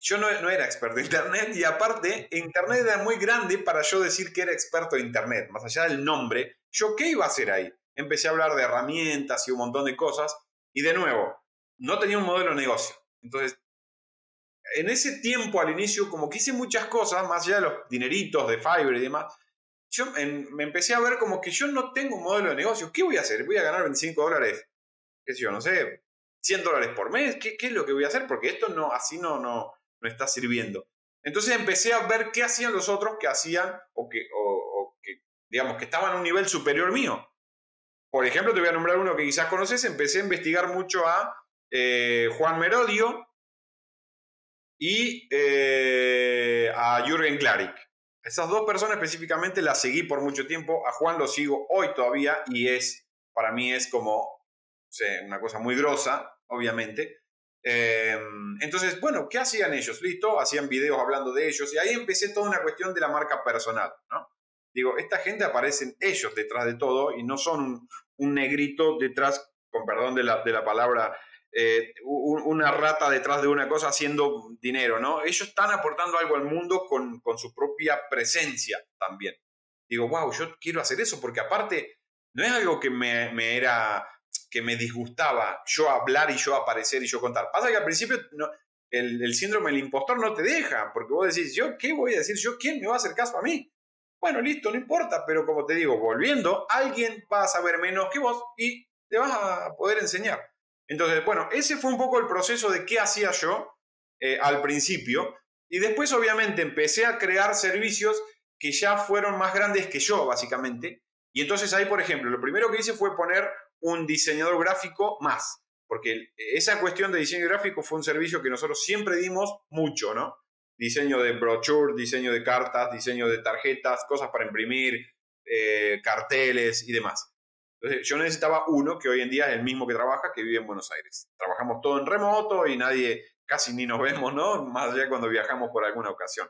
yo no, no, era experto en Internet y aparte, Internet era muy grande para yo decir que era experto en Internet. Más allá del nombre, ¿yo qué iba a hacer ahí? Empecé a hablar de herramientas y un montón de cosas y de nuevo, no tenía un modelo de negocio. Entonces, en ese tiempo al inicio, como que hice muchas cosas, más allá de los dineritos de Fiverr y demás, yo me empecé a ver como que yo no tengo un modelo de negocio. ¿Qué voy a hacer? ¿Voy a ganar 25 dólares? ¿Qué sé yo? No sé, 100 dólares por mes, ¿qué, es lo que voy a hacer? Porque esto no, así no, no, no está sirviendo. Entonces empecé a ver qué hacían los otros que hacían o que, o, que, digamos, que estaban a un nivel superior mío. Por ejemplo, te voy a nombrar uno que quizás conoces, empecé a investigar mucho a eh, Juan Merodio y eh, a Jürgen Klarik. Esas dos personas específicamente las seguí por mucho tiempo, a Juan lo sigo hoy todavía y es, para mí es como una cosa muy grosa, obviamente. Em, entonces, bueno, ¿qué hacían ellos? Listo, hacían videos hablando de ellos y ahí empecé toda una cuestión de la marca personal, ¿no? Digo, esta gente aparecen ellos detrás de todo y no son un, negrito detrás, con perdón de la, de la palabra, eh, una rata detrás de una cosa haciendo dinero, ¿no? Ellos están aportando algo al mundo con, con su propia presencia también. Digo, wow, yo quiero hacer eso porque aparte no es algo que me, me era que me disgustaba yo hablar y yo aparecer y yo contar. Pasa que al principio no, el, síndrome del impostor no te deja, porque vos decís, ¿yo qué voy a decir? ¿Yo quién me va a hacer caso a mí? Bueno, listo, no importa, pero como te digo, volviendo, alguien va a saber menos que vos y te vas a poder enseñar. Entonces, bueno, ese fue un poco el proceso de qué hacía yo eh, al principio. Y después, obviamente, empecé a crear servicios que ya fueron más grandes que yo, básicamente. Y entonces ahí, por ejemplo, lo primero que hice fue poner un diseñador gráfico más, porque esa cuestión de diseño gráfico fue un servicio que nosotros siempre dimos mucho, ¿no? Diseño de brochure, diseño de cartas, diseño de tarjetas, cosas para imprimir, eh, carteles y demás. Yo necesitaba uno que hoy en día es el mismo que trabaja, que vive en Buenos Aires. Trabajamos todo en remoto y nadie, casi ni nos vemos, ¿no? Más allá cuando viajamos por alguna ocasión.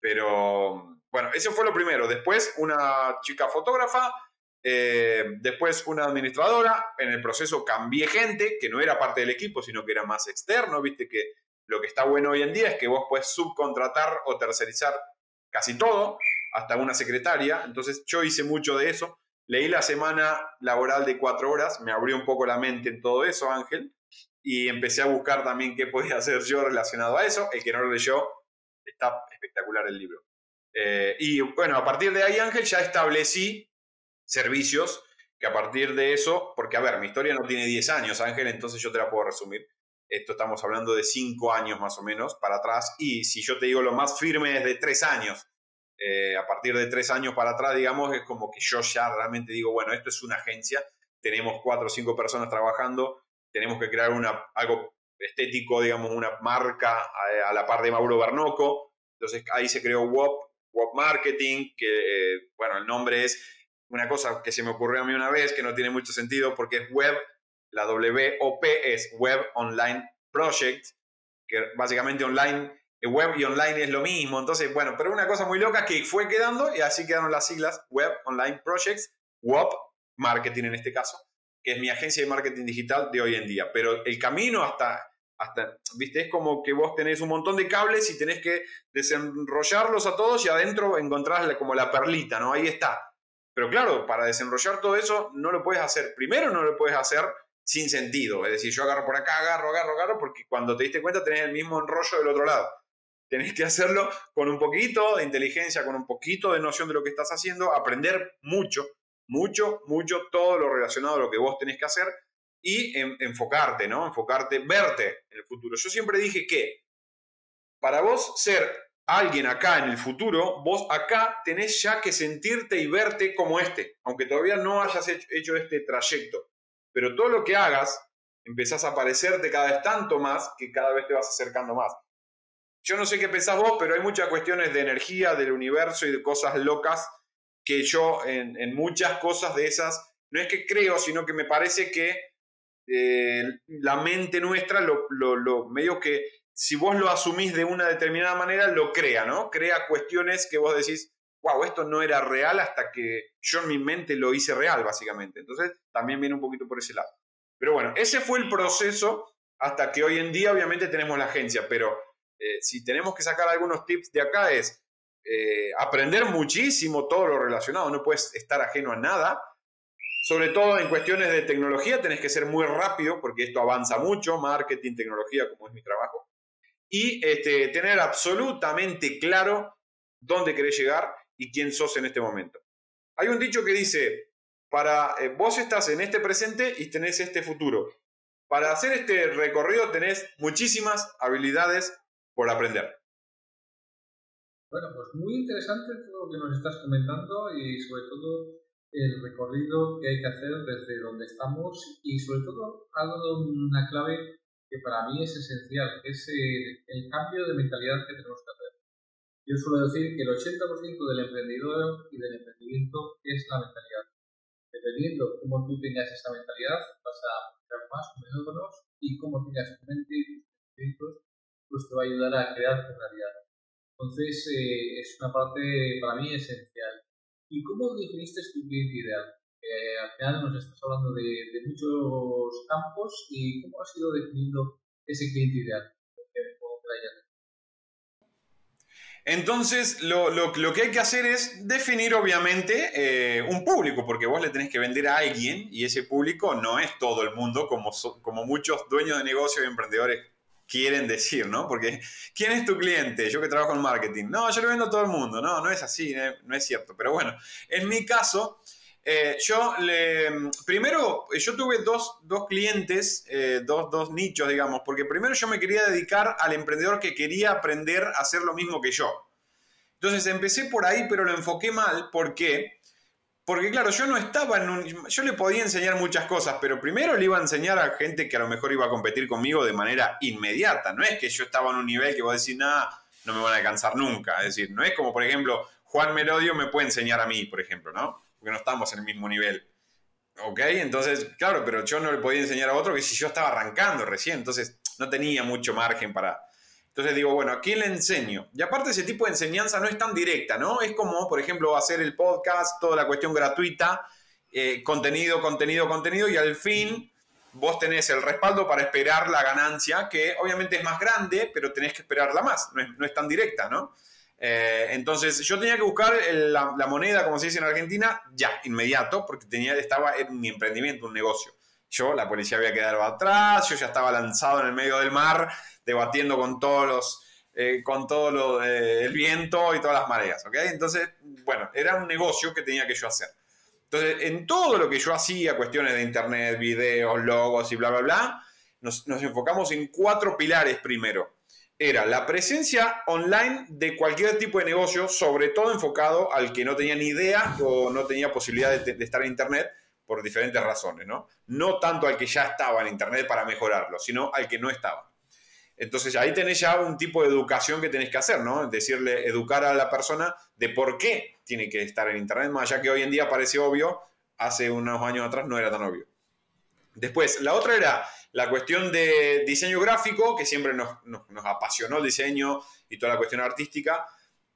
Pero bueno, eso fue lo primero. Después una chica fotógrafa eh, después una administradora, en el proceso cambié gente que no era parte del equipo, sino que era más externo, viste que lo que está bueno hoy en día es que vos puedes subcontratar o tercerizar casi todo, hasta una secretaria, entonces yo hice mucho de eso, leí la semana laboral de cuatro horas, me abrió un poco la mente en todo eso, Ángel, y empecé a buscar también qué podía hacer yo relacionado a eso, el que no lo leyó, está espectacular el libro. Eh, y bueno, a partir de ahí, Ángel, ya establecí servicios que a partir de eso, porque a ver, mi historia no tiene 10 años, Ángel, entonces yo te la puedo resumir. Esto estamos hablando de 5 años más o menos para atrás y si yo te digo lo más firme es de 3 años. Eh, a partir de tres años para atrás, digamos, es como que yo ya realmente digo, bueno, esto es una agencia, tenemos cuatro o cinco personas trabajando, tenemos que crear una, algo estético, digamos, una marca a, la par de Mauro Bernoco. Entonces ahí se creó WOP, WOP Marketing, que, eh, bueno, el nombre es una cosa que se me ocurrió a mí una vez, que no tiene mucho sentido porque es web, la WOP es Web Online Project, que básicamente online, eh, web y online es lo mismo. Entonces, bueno, pero una cosa muy loca que fue quedando y así quedaron las siglas Web Online Projects, WOP Marketing en este caso que es mi agencia de marketing digital de hoy en día. Pero el camino hasta, hasta, viste, es como que vos tenés un montón de cables y tenés que desenrollarlos a todos y adentro encontrás como la perlita, ¿no? Ahí está. Pero claro, para desenrollar todo eso no lo puedes hacer, primero no lo puedes hacer sin sentido, es decir, yo agarro por acá, agarro, agarro, agarro, porque cuando te diste cuenta tenés el mismo enrollo del otro lado. Tenés que hacerlo con un poquito de inteligencia, con un poquito de noción de lo que estás haciendo, aprender mucho, mucho, mucho todo lo relacionado a lo que vos tenés que hacer y enfocarte, ¿no? Enfocarte, verte en el futuro. Yo siempre dije que para vos ser alguien acá en el futuro, vos acá tenés ya que sentirte y verte como este, aunque todavía no hayas hecho este trayecto. Pero todo lo que hagas, empezás a parecerte cada vez tanto más que cada vez te vas acercando más. Yo no sé qué pensás vos, pero hay muchas cuestiones de energía, del universo y de cosas locas que yo en, muchas cosas de esas, no es que creo, sino que me parece que eh, la mente nuestra, lo, lo, medio que si vos lo asumís de una determinada manera, lo crea, ¿no? Crea cuestiones que vos decís, wow, esto no era real hasta que yo en mi mente lo hice real, básicamente. Entonces, también viene un poquito por ese lado. Pero bueno, ese fue el proceso hasta que hoy en día obviamente tenemos la agencia, pero eh, si tenemos que sacar algunos tips de acá es, eh, aprender muchísimo todo lo relacionado, no puedes estar ajeno a nada. Sobre todo en cuestiones de tecnología tenés que ser muy rápido porque esto avanza mucho, marketing, tecnología, como es mi trabajo. Y este, tener absolutamente claro dónde querés llegar y quién sos en este momento. Hay un dicho que dice, para eh, vos estás en este presente y tenés este futuro. Para hacer este recorrido tenés muchísimas habilidades por aprender. Bueno, pues muy interesante todo lo que nos estás comentando y sobre todo el recorrido que hay que hacer desde donde estamos y sobre todo algo de una clave que para mí es esencial, que es el, cambio de mentalidad que tenemos que hacer. Yo suelo decir que el 80% del emprendedor y del emprendimiento es la mentalidad. Dependiendo cómo tú tengas esa mentalidad, vas a crear más o menos y cómo tengas tu mente y tus pensamientos, pues te va a ayudar a crear tu realidad. Entonces, eh, es una parte para mí esencial. ¿Y cómo definiste tu cliente ideal? Eh, al final nos estás hablando de, muchos campos y cómo has ido definiendo ese cliente ideal. Entonces, lo, lo, lo, que hay que hacer es definir, obviamente, eh, un público, porque vos le tenés que vender a alguien y ese público no es todo el mundo, como, como muchos dueños de negocios y emprendedores quieren decir, ¿no? Porque, ¿quién es tu cliente? Yo que trabajo en marketing. No, yo le vendo a todo el mundo. No, no es así, no es cierto. Pero bueno, en mi caso, eh, yo le... Primero, yo tuve dos, clientes, eh, dos, dos nichos, digamos, porque primero yo me quería dedicar al emprendedor que quería aprender a hacer lo mismo que yo. Entonces empecé por ahí, pero lo enfoqué mal. ¿Por qué? Porque claro, yo no estaba en un... Yo le podía enseñar muchas cosas, pero primero le iba a enseñar a gente que a lo mejor iba a competir conmigo de manera inmediata. No es que yo estaba en un nivel que vos decís, nada, no me van a alcanzar nunca. Es decir, no es como, por ejemplo, Juan Melodio me puede enseñar a mí, por ejemplo, ¿no? Porque no estamos en el mismo nivel. ¿Ok? Entonces, claro, pero yo no le podía enseñar a otro que si yo estaba arrancando recién, entonces no tenía mucho margen para, entonces digo, bueno, ¿a quién le enseño? Y aparte ese tipo de enseñanza no es tan directa, ¿no? Es como, por ejemplo, hacer el podcast, toda la cuestión gratuita, eh, contenido, contenido, contenido, y al fin vos tenés el respaldo para esperar la ganancia, que obviamente es más grande, pero tenés que esperarla más, no es, tan directa, ¿no? Eh, entonces yo tenía que buscar la, moneda, como se dice en Argentina, ya, inmediato, porque tenía, estaba en mi emprendimiento, un negocio. Yo, la policía había quedado atrás, yo ya estaba lanzado en el medio del mar, debatiendo con todos los, eh, con todo lo, el viento y todas las mareas, ¿ok? Entonces, bueno, era un negocio que tenía que yo hacer. Entonces, en todo lo que yo hacía, cuestiones de internet, videos, logos y bla, bla, bla, nos, nos enfocamos en cuatro pilares primero. era la presencia online de cualquier tipo de negocio, sobre todo enfocado al que no tenía ni idea o no tenía posibilidad de estar en Internet por diferentes razones, ¿no? No tanto al que ya estaba en Internet para mejorarlo, sino al que no estaba. Entonces ahí tenés ya un tipo de educación que tenés que hacer, ¿no? Decirle, educar a la persona de por qué tiene que estar en Internet, más allá que hoy en día parece obvio, hace unos años atrás no era tan obvio. Después, la otra era la cuestión de diseño gráfico, que siempre nos, apasionó el diseño y toda la cuestión artística.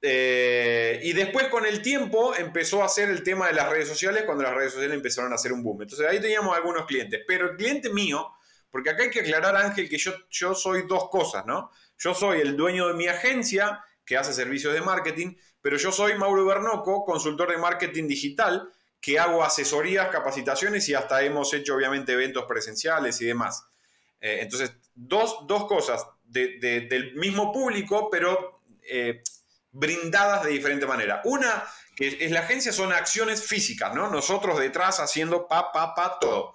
Eh, y después con el tiempo empezó a hacer el tema de las redes sociales cuando las redes sociales empezaron a hacer un boom. Entonces ahí teníamos algunos clientes. Pero el cliente mío, porque acá hay que aclarar, Ángel, que yo, yo soy dos cosas, ¿no? Yo soy el dueño de mi agencia que hace servicios de marketing, pero yo soy Mauro Bernoco, consultor de marketing digital, que hago asesorías, capacitaciones y hasta hemos hecho obviamente eventos presenciales y demás. Eh, entonces, dos, cosas del mismo público, pero eh, brindadas de diferente manera. Una, que es la agencia, son acciones físicas, ¿no? Nosotros detrás haciendo pa, pa, pa, todo.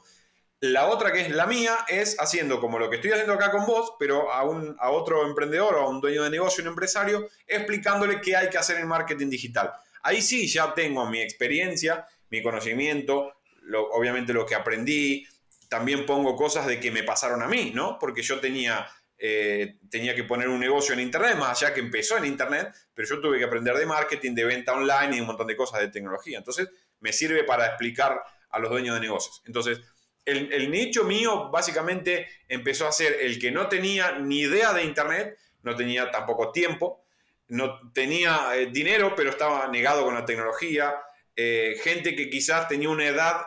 La otra que es la mía es haciendo como lo que estoy haciendo acá con vos, pero a, un, a otro emprendedor o a un dueño de negocio, un empresario, explicándole qué hay que hacer en marketing digital. Ahí sí ya tengo mi experiencia mi conocimiento, obviamente lo que aprendí, también pongo cosas de que me pasaron a mí, ¿no? Porque yo tenía, eh, tenía que poner un negocio en Internet, más allá que empezó en Internet, pero yo tuve que aprender de marketing, de venta online y un montón de cosas de tecnología. Entonces, me sirve para explicar a los dueños de negocios. Entonces, el, nicho mío básicamente empezó a ser el que no tenía ni idea de Internet, no tenía tampoco tiempo, no tenía eh, dinero, pero estaba negado con la tecnología, eh, gente que quizás tenía una edad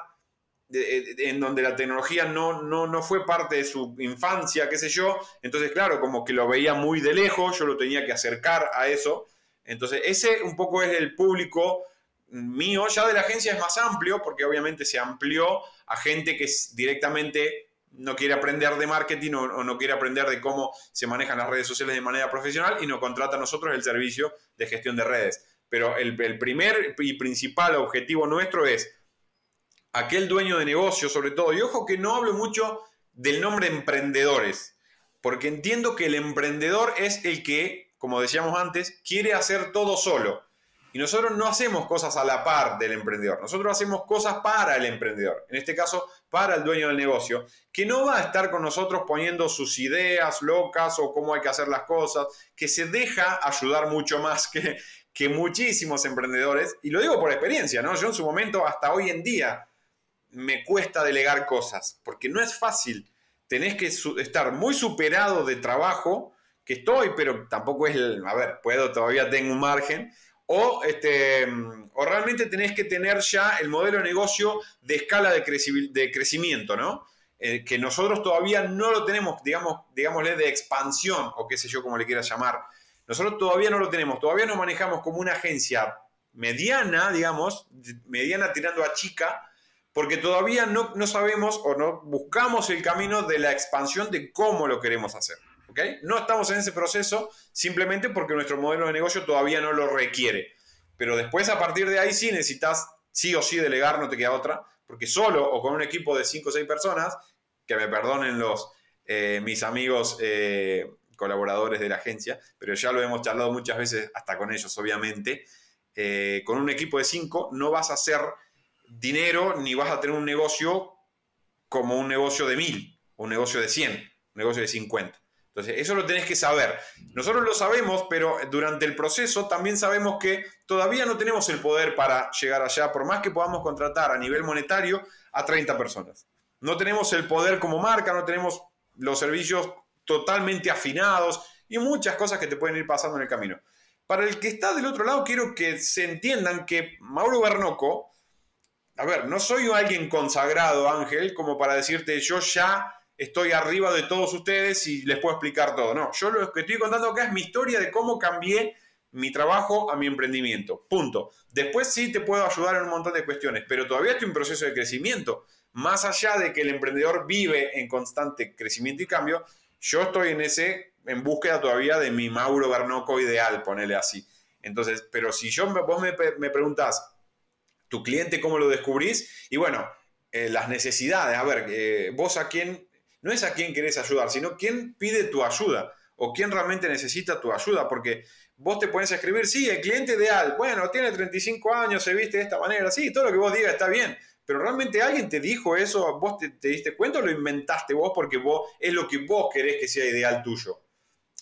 en donde la tecnología no, no, no fue parte de su infancia, qué sé yo. Entonces, claro, como que lo veía muy de lejos, yo lo tenía que acercar a eso. Entonces, ese un poco es el público mío. Ya de la agencia es más amplio, porque obviamente se amplió a gente que directamente no quiere aprender de marketing o, no quiere aprender de cómo se manejan las redes sociales de manera profesional y nos contrata a nosotros el servicio de gestión de redes. Pero el, primer y principal objetivo nuestro es aquel dueño de negocio, sobre todo, y ojo que no hablo mucho del nombre emprendedores, porque entiendo que el emprendedor es el que, como decíamos antes, quiere hacer todo solo. Y nosotros no hacemos cosas a la par del emprendedor, nosotros hacemos cosas para el emprendedor, en este caso para el dueño del negocio, que no va a estar con nosotros poniendo sus ideas locas o cómo hay que hacer las cosas, que se deja ayudar mucho más que, que muchísimos emprendedores, y lo digo por experiencia, ¿no? Yo en su momento, hasta hoy en día, me cuesta delegar cosas, porque no es fácil. Tenés que estar muy superado de trabajo, que estoy, pero tampoco es, el, a ver, puedo, todavía tengo un margen, o, este, o realmente tenés que tener ya el modelo de negocio de escala de, de crecimiento, ¿no? Eh, que nosotros todavía no lo tenemos, digamos, digámosle, de expansión, o qué sé yo, como le quieras llamar. Nosotros todavía no lo tenemos, todavía nos manejamos como una agencia mediana, digamos, mediana tirando a chica, porque todavía no, no sabemos o no buscamos el camino de la expansión de cómo lo queremos hacer. ¿okay? No estamos en ese proceso simplemente porque nuestro modelo de negocio todavía no lo requiere. Pero después, a partir de ahí, sí necesitas sí o sí delegar, no te queda otra, porque solo o con un equipo de 5 o 6 personas, que me perdonen los, eh, mis amigos eh, colaboradores de la agencia, pero ya lo hemos charlado muchas veces hasta con ellos, obviamente. Eh, con un equipo de cinco no vas a hacer dinero ni vas a tener un negocio como un negocio de mil, un negocio de 100, un negocio de 50. Entonces, eso lo tenés que saber. Nosotros lo sabemos, pero durante el proceso también sabemos que todavía no tenemos el poder para llegar allá, por más que podamos contratar a nivel monetario a 30 personas. No tenemos el poder como marca, no tenemos los servicios totalmente afinados y muchas cosas que te pueden ir pasando en el camino. Para el que está del otro lado, quiero que se entiendan que Mauro Bernoco, a ver, no soy alguien consagrado, Ángel, como para decirte yo ya estoy arriba de todos ustedes y les puedo explicar todo. No, yo lo que estoy contando acá es mi historia de cómo cambié mi trabajo a mi emprendimiento. Punto. Después sí te puedo ayudar en un montón de cuestiones, pero todavía estoy en proceso de crecimiento. Más allá de que el emprendedor vive en constante crecimiento y cambio, yo estoy en ese, en búsqueda todavía de mi Mauro Bernoco ideal, ponele así. Entonces, pero si yo, vos me, me preguntás, ¿tu cliente cómo lo descubrís? Y bueno, eh, las necesidades, a ver, eh, vos a quién, no es a quién querés ayudar, sino quién pide tu ayuda. o quién realmente necesita tu ayuda, porque vos te puedes escribir, sí, el cliente ideal, bueno, tiene 35 años, se viste de esta manera, sí, todo lo que vos digas está bien, pero realmente alguien te dijo eso, vos te, diste cuenta o lo inventaste vos porque vos es lo que vos querés que sea ideal tuyo.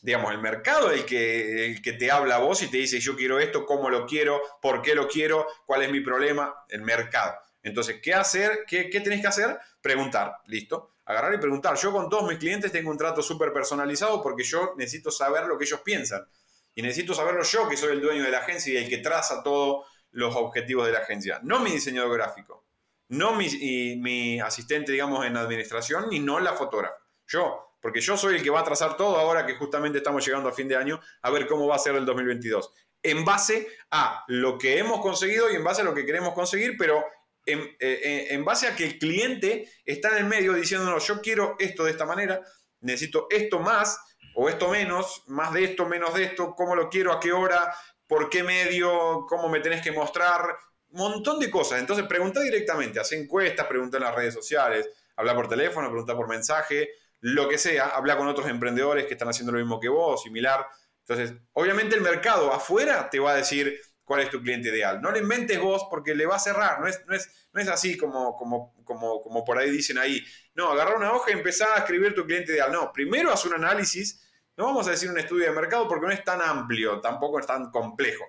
Digamos, el mercado el que, el que te habla a vos y te dice yo quiero esto, cómo lo quiero, por qué lo quiero, cuál es mi problema, el mercado. Entonces, ¿qué hacer? ¿Qué, qué tenés que hacer? Preguntar, listo. Agarrar y preguntar. Yo con todos mis clientes tengo un trato súper personalizado porque yo necesito saber lo que ellos piensan. Y necesito saberlo yo, que soy el dueño de la agencia y el que traza todos los objetivos de la agencia. No mi diseñador gráfico, no mi, y mi asistente, digamos, en administración, ni no la fotógrafa. Yo, porque yo soy el que va a trazar todo ahora que justamente estamos llegando a fin de año, a ver cómo va a ser el 2022. En base a lo que hemos conseguido y en base a lo que queremos conseguir, pero en, eh, en, base a que el cliente está en el medio diciéndonos, yo quiero esto de esta manera, necesito esto más o esto menos, más de esto, menos de esto, cómo lo quiero, a qué hora, por qué medio, cómo me tenés que mostrar, un montón de cosas. Entonces pregunta directamente, haz encuestas, pregunta en las redes sociales, habla por teléfono, pregunta por mensaje, lo que sea, habla con otros emprendedores que están haciendo lo mismo que vos, similar. Entonces, obviamente el mercado afuera te va a decir cuál es tu cliente ideal. No lo inventes vos porque le va a cerrar, no es, no es, no es así como, como, como, como por ahí dicen ahí. No, agarra una hoja y empezá a escribir tu cliente ideal. No, primero haz un análisis, no vamos a decir un estudio de mercado porque no es tan amplio, tampoco es tan complejo.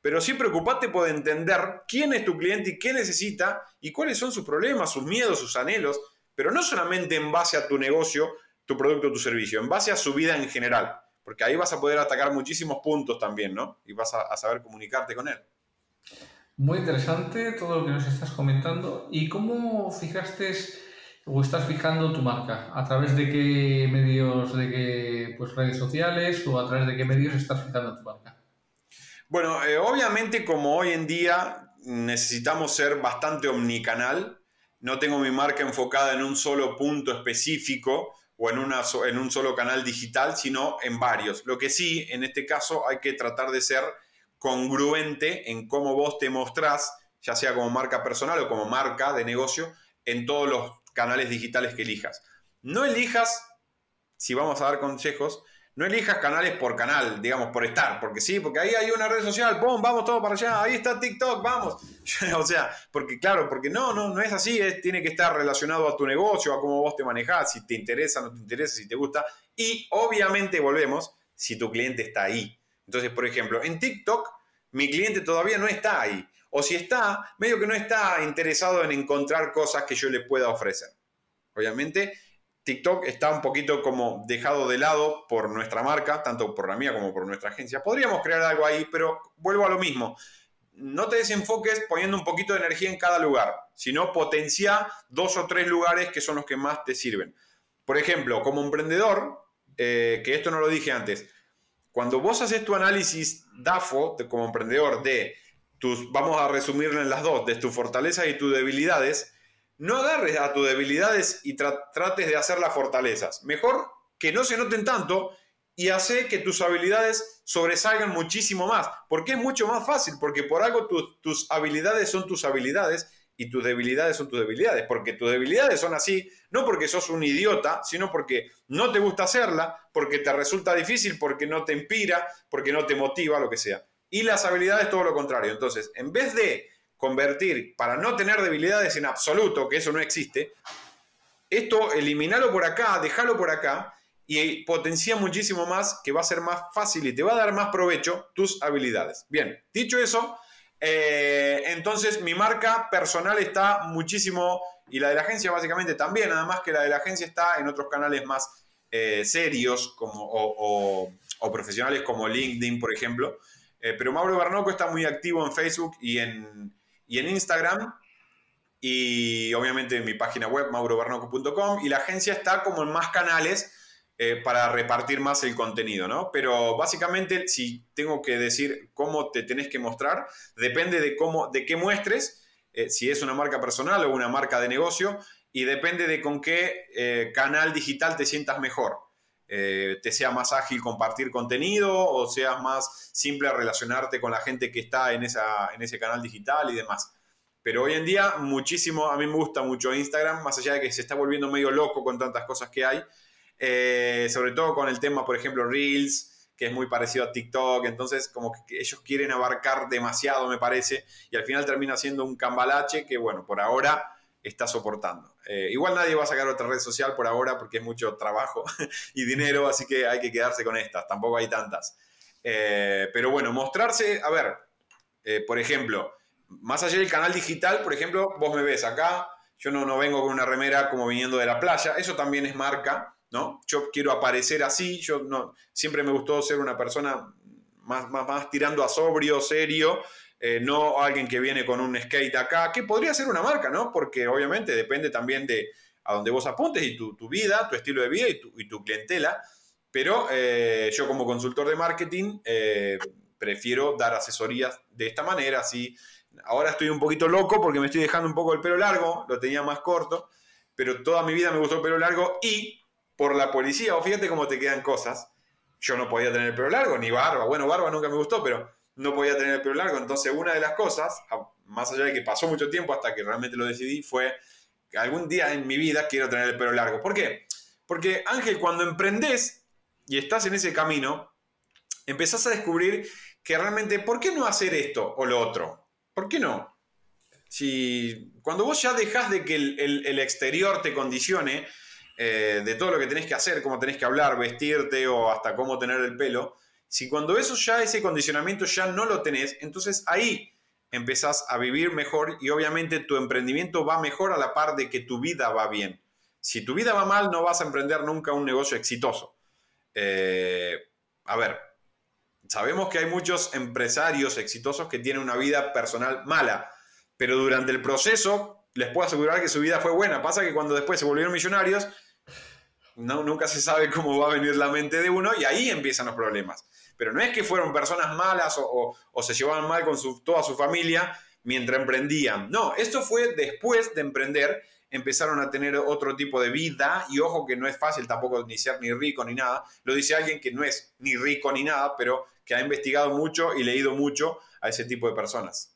Pero sí preocupate por entender quién es tu cliente y qué necesita y cuáles son sus problemas, sus miedos, sus anhelos, pero no solamente en base a tu negocio, tu producto o tu servicio, en base a su vida en general porque ahí vas a poder atacar muchísimos puntos también, ¿no? Y vas a, saber comunicarte con él. Muy interesante todo lo que nos estás comentando. ¿Y cómo fijaste o estás fijando tu marca? ¿A través de qué medios, de qué pues, redes sociales o a través de qué medios estás fijando tu marca? Bueno, eh, obviamente como hoy en día necesitamos ser bastante omnicanal, no tengo mi marca enfocada en un solo punto específico, o en, un solo canal digital, sino en varios. Lo que sí, en este caso, hay que tratar de ser congruente en cómo vos te mostrás, ya sea como marca personal o como marca de negocio, en todos los canales digitales que elijas. No elijas, si vamos a dar consejos, no elijas canales por canal, digamos, por estar, porque sí, porque ahí hay una red social, ¡pum! Vamos todos para allá, ahí está TikTok, vamos. o sea, porque claro, porque no, no, no es así, tiene que estar relacionado a tu negocio, a cómo vos te manejás, si te interesa, no te interesa, si te gusta. Y obviamente volvemos, si tu cliente está ahí. Entonces, por ejemplo, en TikTok, mi cliente todavía no está ahí. O si está, medio que no está interesado en encontrar cosas que yo le pueda ofrecer. Obviamente, TikTok está un poquito como dejado de lado por nuestra marca, tanto por la mía como por nuestra agencia. Podríamos crear algo ahí, pero vuelvo a lo mismo. No te desenfoques poniendo un poquito de energía en cada lugar, sino potencia dos o tres lugares que son los que más te sirven. Por ejemplo, como emprendedor, eh, que esto no lo dije antes, cuando vos haces tu análisis DAFO como emprendedor de tus, vamos a resumirlo en las dos, de tus fortalezas y tus debilidades, no agarres a tus debilidades y trates de hacer las fortalezas. Mejor que no se noten tanto y hace que tus habilidades sobresalgan muchísimo más. Porque es mucho más fácil, porque por algo tus habilidades son tus habilidades y tus debilidades son tus debilidades. Porque tus debilidades son así, no porque sos un idiota, sino porque no te gusta hacerla, porque te resulta difícil, porque no te inspira, porque no te motiva, lo que sea. Y las habilidades todo lo contrario. Entonces, en vez de convertir para no tener debilidades en absoluto, que eso no existe, esto eliminalo por acá, déjalo por acá y potencia muchísimo más, que va a ser más fácil y te va a dar más provecho tus habilidades. Bien, dicho eso, eh, entonces mi marca personal está muchísimo, y la de la agencia básicamente también, nada más que la de la agencia está en otros canales más eh, serios como, o, profesionales como LinkedIn, por ejemplo. Eh, pero Mauro Barnoco está muy activo en Facebook y en, y en Instagram y obviamente en mi página web maurobarnoco.com y la agencia está como en más canales eh, para repartir más el contenido, ¿no? Pero básicamente si tengo que decir cómo te tenés que mostrar, depende de cómo, de qué muestres, eh, si es una marca personal o una marca de negocio y depende de con qué eh, canal digital te sientas mejor. Te sea más ágil compartir contenido o sea más simple relacionarte con la gente que está en, esa, en ese canal digital y demás. Pero hoy en día muchísimo, a mí me gusta mucho Instagram, más allá de que se está volviendo medio loco con tantas cosas que hay. eh, sobre todo con el tema, por ejemplo, Reels, que es muy parecido a TikTok, entonces como que ellos quieren abarcar demasiado, me parece, y al final termina siendo un cambalache que, bueno, por ahora está soportando. Eh, igual nadie va a sacar otra red social por ahora porque es mucho trabajo y dinero, así que hay que quedarse con estas, tampoco hay tantas. Eh, pero bueno, mostrarse, a ver, por ejemplo, más allá del canal digital, por ejemplo, vos me ves acá, yo no, no vengo con una remera como viniendo de la playa, eso también es marca, ¿no? Yo quiero aparecer así, yo no, siempre me gustó ser una persona más, más, más tirando a sobrio, serio, eh, no alguien que viene con un skate acá, que podría ser una marca, ¿no? Porque obviamente depende también de a dónde vos apuntes y tu, vida, tu estilo de vida y tu, tu clientela, pero eh, yo como consultor de marketing eh, prefiero dar asesorías de esta manera, así Ahora estoy un poquito loco porque me estoy dejando un poco el pelo largo, lo tenía más corto, pero toda mi vida me gustó el pelo largo y por la policía, o fíjate cómo te quedan cosas. Yo no podía tener el pelo largo, ni barba. Bueno, barba nunca me gustó, pero no podía tener el pelo largo. Entonces, una de las cosas, más allá de que pasó mucho tiempo hasta que realmente lo decidí, fue que algún día en mi vida quiero tener el pelo largo. ¿Por qué? Porque, Ángel, cuando emprendes y estás en ese camino, empezás a descubrir que realmente, ¿por qué no hacer esto o lo otro? ¿Por qué no? Si cuando vos ya dejás de que el, exterior te condicione eh, de todo lo que tenés que hacer, cómo tenés que hablar, vestirte o hasta cómo tener el pelo, si cuando eso ya, ese condicionamiento ya no lo tenés, entonces ahí empezás a vivir mejor y obviamente tu emprendimiento va mejor a la par de que tu vida va bien. Si tu vida va mal, no vas a emprender nunca un negocio exitoso. Eh, a ver, Sabemos que hay muchos empresarios exitosos que tienen una vida personal mala, pero durante el proceso les puedo asegurar que su vida fue buena. Pasa que cuando después se volvieron millonarios, no, nunca se sabe cómo va a venir la mente de uno y ahí empiezan los problemas. Pero no es que fueron personas malas o, se llevaban mal con toda su familia mientras emprendían. No, esto fue después de emprender empezaron a tener otro tipo de vida y ojo que no es fácil tampoco ni ser ni rico ni nada. Lo dice alguien que no es ni rico ni nada, pero que ha investigado mucho y leído mucho a ese tipo de personas.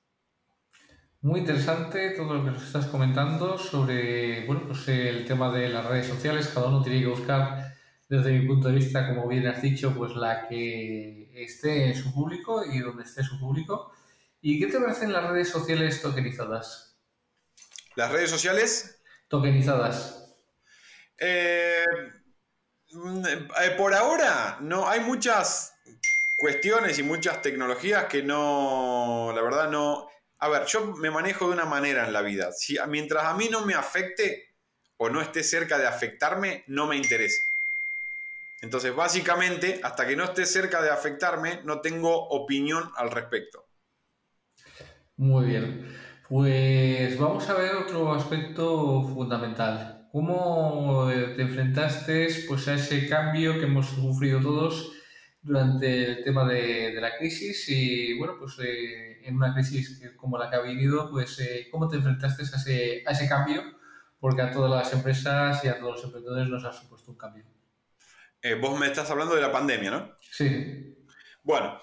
Muy interesante todo lo que nos estás comentando sobre bueno, pues el tema de las redes sociales. Cada uno tiene que buscar, desde mi punto de vista, como bien has dicho, pues la que esté en su público y donde esté su público. ¿Y qué te parecen las redes sociales tokenizadas? ¿Las redes sociales? tokenizadas? Eh, mm, por ahora, no, hay muchas cuestiones y muchas tecnologías que no, la verdad no... A ver, yo me manejo de una manera en la vida. Si, mientras a mí no me afecte o no esté cerca de afectarme, no me interesa. Entonces, básicamente, hasta que no esté cerca de afectarme, no tengo opinión al respecto. Muy bien. Pues vamos a ver otro aspecto fundamental. ¿Cómo eh, te enfrentaste pues, a ese cambio que hemos sufrido todos durante el tema de, la crisis? Y bueno, pues eh, en una crisis como la que ha vivido, pues eh, ¿cómo te enfrentaste a ese, a ese cambio? Porque a todas las empresas y a todos los emprendedores nos ha supuesto un cambio. Vos me estás hablando de la pandemia, ¿no? Sí. Bueno,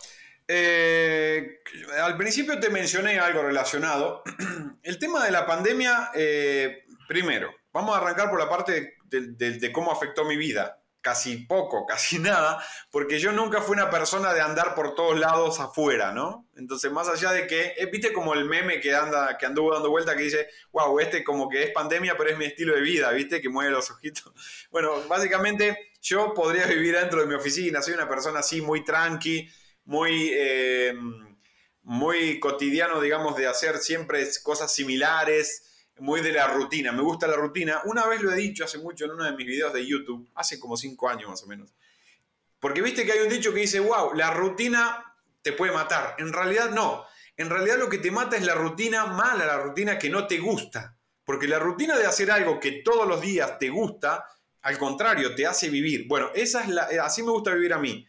eh, al principio te mencioné algo relacionado. El tema de la pandemia, eh, primero, vamos a arrancar por la parte de, cómo afectó mi vida. Casi poco, casi nada, porque yo nunca fui una persona de andar por todos lados afuera, ¿no? Entonces, más allá de que, eh, viste como el meme que anda, que anduvo dando vuelta que dice, wow, este como que es pandemia, pero es mi estilo de vida, ¿viste? Que mueve los ojitos. Bueno, básicamente yo podría vivir dentro de mi oficina, soy una persona así muy tranqui, muy, eh, muy cotidiano, digamos, de hacer siempre cosas similares, muy de la rutina. Me gusta la rutina. Una vez lo he dicho hace mucho en uno de mis videos de YouTube, hace como cinco años más o menos. Porque viste que hay un dicho que dice, wow, la rutina te puede matar. En realidad no. En realidad lo que te mata es la rutina mala, la rutina que no te gusta. Porque la rutina de hacer algo que todos los días te gusta, al contrario, te hace vivir. Bueno, esa es la, así me gusta vivir a mí.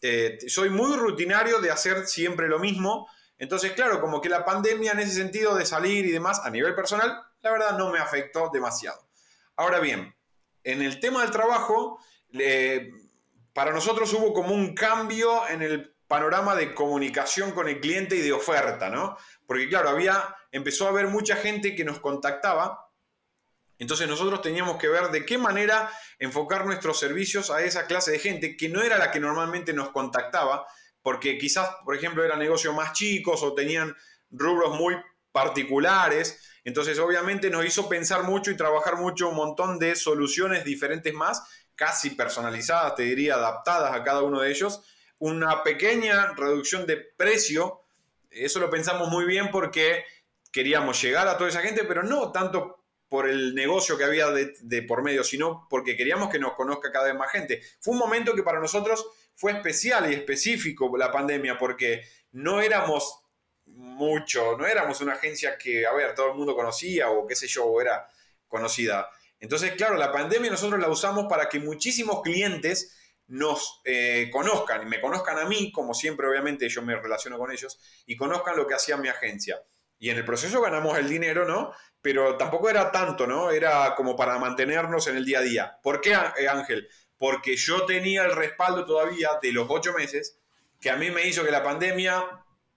Eh, soy muy rutinario de hacer siempre lo mismo. Entonces, claro, como que la pandemia en ese sentido de salir y demás, a nivel personal, la verdad no me afectó demasiado. Ahora bien, en el tema del trabajo, para nosotros hubo como un cambio en el panorama de comunicación con el cliente y de oferta, ¿no? Porque claro, había, empezó a haber mucha gente que nos contactaba Entonces nosotros teníamos que ver de qué manera enfocar nuestros servicios a esa clase de gente que no era la que normalmente nos contactaba, porque quizás, por ejemplo, eran negocios más chicos o tenían rubros muy particulares. Entonces, obviamente nos hizo pensar mucho y trabajar mucho un montón de soluciones diferentes más, casi personalizadas, te diría, adaptadas a cada uno de ellos. Una pequeña reducción de precio, eso lo pensamos muy bien porque queríamos llegar a toda esa gente, pero no tanto por el negocio que había de, por medio, sino porque queríamos que nos conozca cada vez más gente. Fue un momento que para nosotros fue especial y específico la pandemia, porque no éramos mucho, no éramos una agencia que, a ver, todo el mundo conocía o qué sé yo, era conocida. Entonces, claro, la pandemia nosotros la usamos para que muchísimos clientes nos eh, conozcan y me conozcan a mí, como siempre, obviamente yo me relaciono con ellos, y conozcan lo que hacía mi agencia. Y en el proceso ganamos el dinero, ¿no? Pero tampoco era tanto, ¿no? Era como para mantenernos en el día a día. ¿Por qué, eh, Ángel? Porque yo tenía el respaldo todavía de los ocho meses, que a mí me hizo que la pandemia,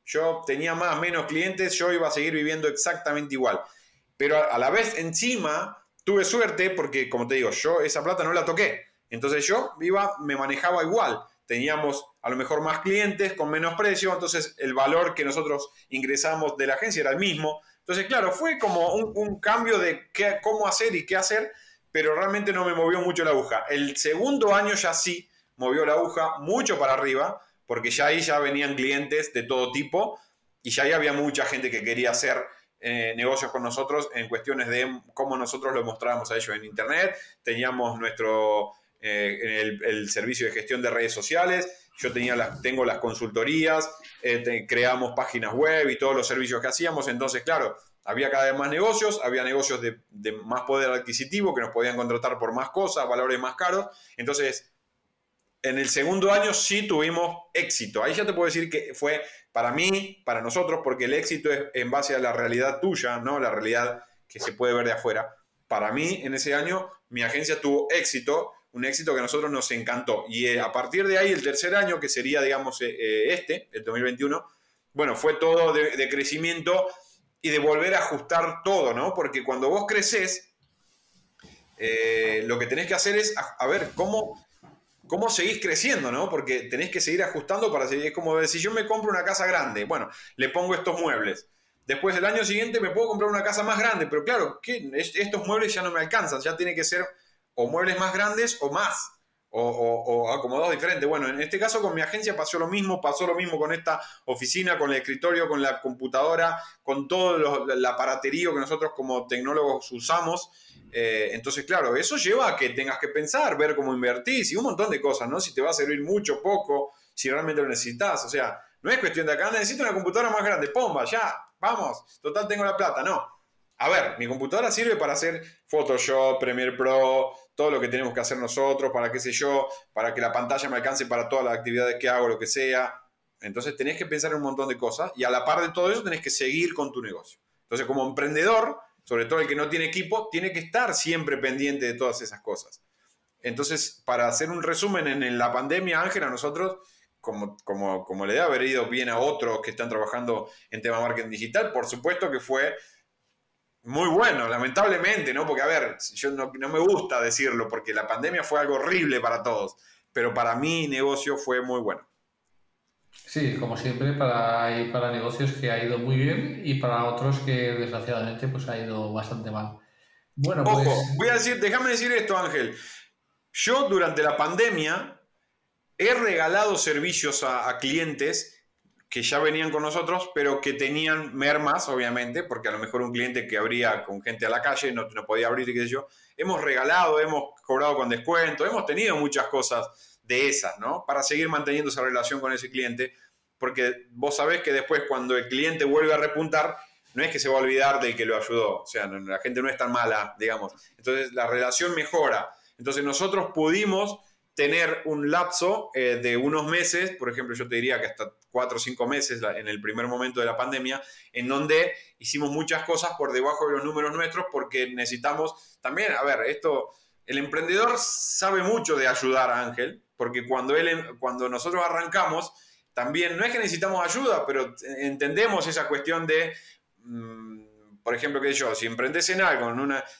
yo tenía más menos clientes, yo iba a seguir viviendo exactamente igual. Pero a la vez encima tuve suerte porque, como te digo, yo esa plata no la toqué. Entonces yo iba, me manejaba igual teníamos a lo mejor más clientes con menos precio, entonces el valor que nosotros ingresamos de la agencia era el mismo. Entonces, claro, fue como un, cambio de cómo hacer y qué hacer, pero realmente no me movió mucho la aguja. El segundo año ya sí movió la aguja mucho para arriba, porque ya ahí ya venían clientes de todo tipo y ya ahí había mucha gente que quería hacer eh, negocios con nosotros en cuestiones de cómo nosotros lo mostrábamos a ellos en Internet. Teníamos nuestro eh, el, servicio de gestión de redes sociales, yo tenía tengo las consultorías, eh, creamos páginas web y todos los servicios que hacíamos, entonces claro, había cada vez más negocios, había negocios de, de más poder adquisitivo que nos podían contratar por más cosas, valores más caros, entonces en el segundo año sí tuvimos éxito. Ahí ya te puedo decir que fue para mí, para nosotros, porque el éxito es en base a la realidad tuya, ¿no? La realidad que se puede ver de afuera. Para mí, en ese año, mi agencia tuvo éxito un éxito que a nosotros nos encantó. Y eh, a partir de ahí, el tercer año, que sería, digamos, eh, eh, este, el 2021, bueno, fue todo de, crecimiento y de volver a ajustar todo, ¿no? Porque cuando vos creces, lo que tenés que hacer es, a, ver, ¿cómo, cómo seguís creciendo, ¿no? Porque tenés que seguir ajustando para seguir, es como si yo me compro una casa grande, bueno, le pongo estos muebles. Después el año siguiente me puedo comprar una casa más grande, pero claro, estos muebles ya no me alcanzan, ya tiene que ser o muebles más grandes o más, o, acomodados diferentes. Bueno, en este caso con mi agencia pasó lo mismo, pasó lo mismo con esta oficina, con el escritorio, con la computadora, con todo el aparaterío que nosotros como tecnólogos usamos. Eh, entonces, claro, eso lleva a que tengas que pensar, ver cómo invertís y un montón de cosas, ¿no? Si te va a servir mucho, poco, si realmente lo necesitas. O sea, no es cuestión de acá, necesito una computadora más grande, pomba, ya, vamos, total tengo la plata, no. A ver, mi computadora sirve para hacer Photoshop, Premiere Pro, todo lo que tenemos que hacer nosotros, para qué sé yo, para que la pantalla me alcance para todas las actividades que hago, lo que sea. Entonces tenés que pensar en un montón de cosas y a la par de todo eso tenés que seguir con tu negocio. Entonces como emprendedor, sobre todo el que no tiene equipo, tiene que estar siempre pendiente de todas esas cosas. Entonces, para hacer un resumen en la pandemia, Ángel, a nosotros, como, como, como le debe haber ido bien a otros que están trabajando en tema marketing digital, por supuesto que fue muy bueno, lamentablemente, ¿no? Porque, a ver, yo no, me gusta decirlo, porque la pandemia fue algo horrible para todos, pero para mi negocio fue muy bueno. Sí, como siempre, para, hay para negocios que ha ido muy bien y para otros que desgraciadamente pues ha ido bastante mal. Bueno, Ojo, pues voy a decir, déjame decir esto, Ángel. Yo durante la pandemia he regalado servicios a clientes que ya venían con nosotros, pero que tenían mermas, obviamente, porque a lo mejor un cliente que abría con gente a la calle no, no podía abrir, qué sé yo. Hemos regalado, hemos cobrado con descuento, hemos tenido muchas cosas de esas, ¿no? Para seguir manteniendo esa relación con ese cliente, porque vos sabés que después cuando el cliente vuelve a repuntar, no es que se va a olvidar del que lo ayudó, o sea, la gente no es tan mala, digamos. Entonces la relación mejora. Entonces nosotros pudimos tener un lapso eh, de unos meses, por ejemplo, yo te diría que hasta cuatro o cinco meses en el primer momento de la pandemia, en donde hicimos muchas cosas por debajo de los números nuestros porque necesitamos también, a ver, esto, el emprendedor sabe mucho de ayudar a Ángel, porque cuando, él, cuando nosotros arrancamos, también no es que necesitamos ayuda, pero entendemos esa cuestión de... Mm, por ejemplo, que yo, si emprendes en algo,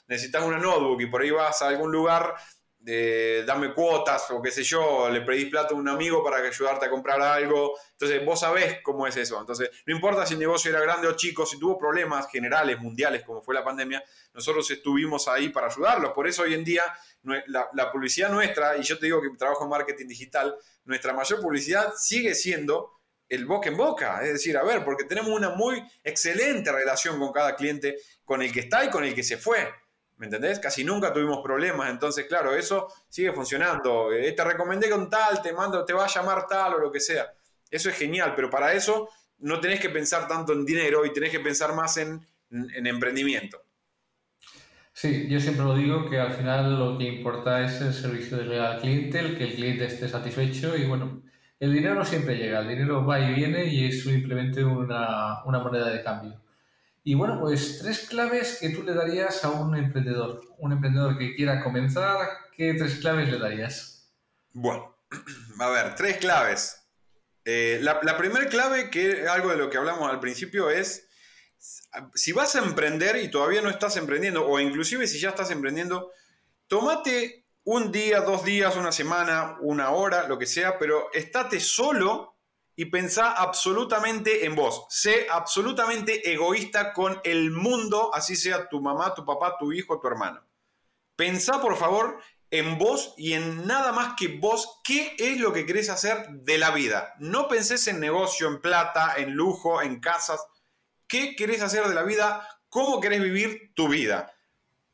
necesitas una notebook y por ahí vas a algún lugar, dame cuotas o qué sé yo, le pedís plata a un amigo para ayudarte a comprar algo. Entonces vos sabés cómo es eso. Entonces no importa si el negocio era grande o chico, si tuvo problemas generales, mundiales, como fue la pandemia, nosotros estuvimos ahí para ayudarlos. Por eso hoy en día la, la publicidad nuestra, y yo te digo que trabajo en marketing digital, nuestra mayor publicidad sigue siendo el boca en boca. Es decir, a ver, porque tenemos una muy excelente relación con cada cliente, con el que está y con el que se fue. ¿Me entendés? Casi nunca tuvimos problemas. Entonces, claro, eso sigue funcionando. Eh, te recomendé con tal, te mando, te va a llamar tal o lo que sea. Eso es genial, pero para eso no tenés que pensar tanto en dinero y tenés que pensar más en, en emprendimiento. Sí, yo siempre lo digo que al final lo que importa es el servicio al cliente, el que el cliente esté satisfecho y bueno, el dinero siempre llega, el dinero va y viene y es simplemente una, una moneda de cambio. Y bueno, pues tres claves que tú le darías a un emprendedor, un emprendedor que quiera comenzar, ¿qué tres claves le darías? Bueno, a ver, tres claves. Eh, la, primera clave, que algo de lo que hablamos al principio, es si vas a emprender y todavía no estás emprendiendo, o inclusive si ya estás emprendiendo, tómate un día, dos días, una semana, una hora, lo que sea, pero estate solo y pensá absolutamente en vos. Sé absolutamente egoísta con el mundo, así sea tu mamá, tu papá, tu hijo, tu hermano. Pensá, por favor, en vos y en nada más que vos, qué es lo que querés hacer de la vida. No pensés en negocio, en plata, en lujo, en casas. ¿Qué querés hacer de la vida? ¿Cómo querés vivir tu vida?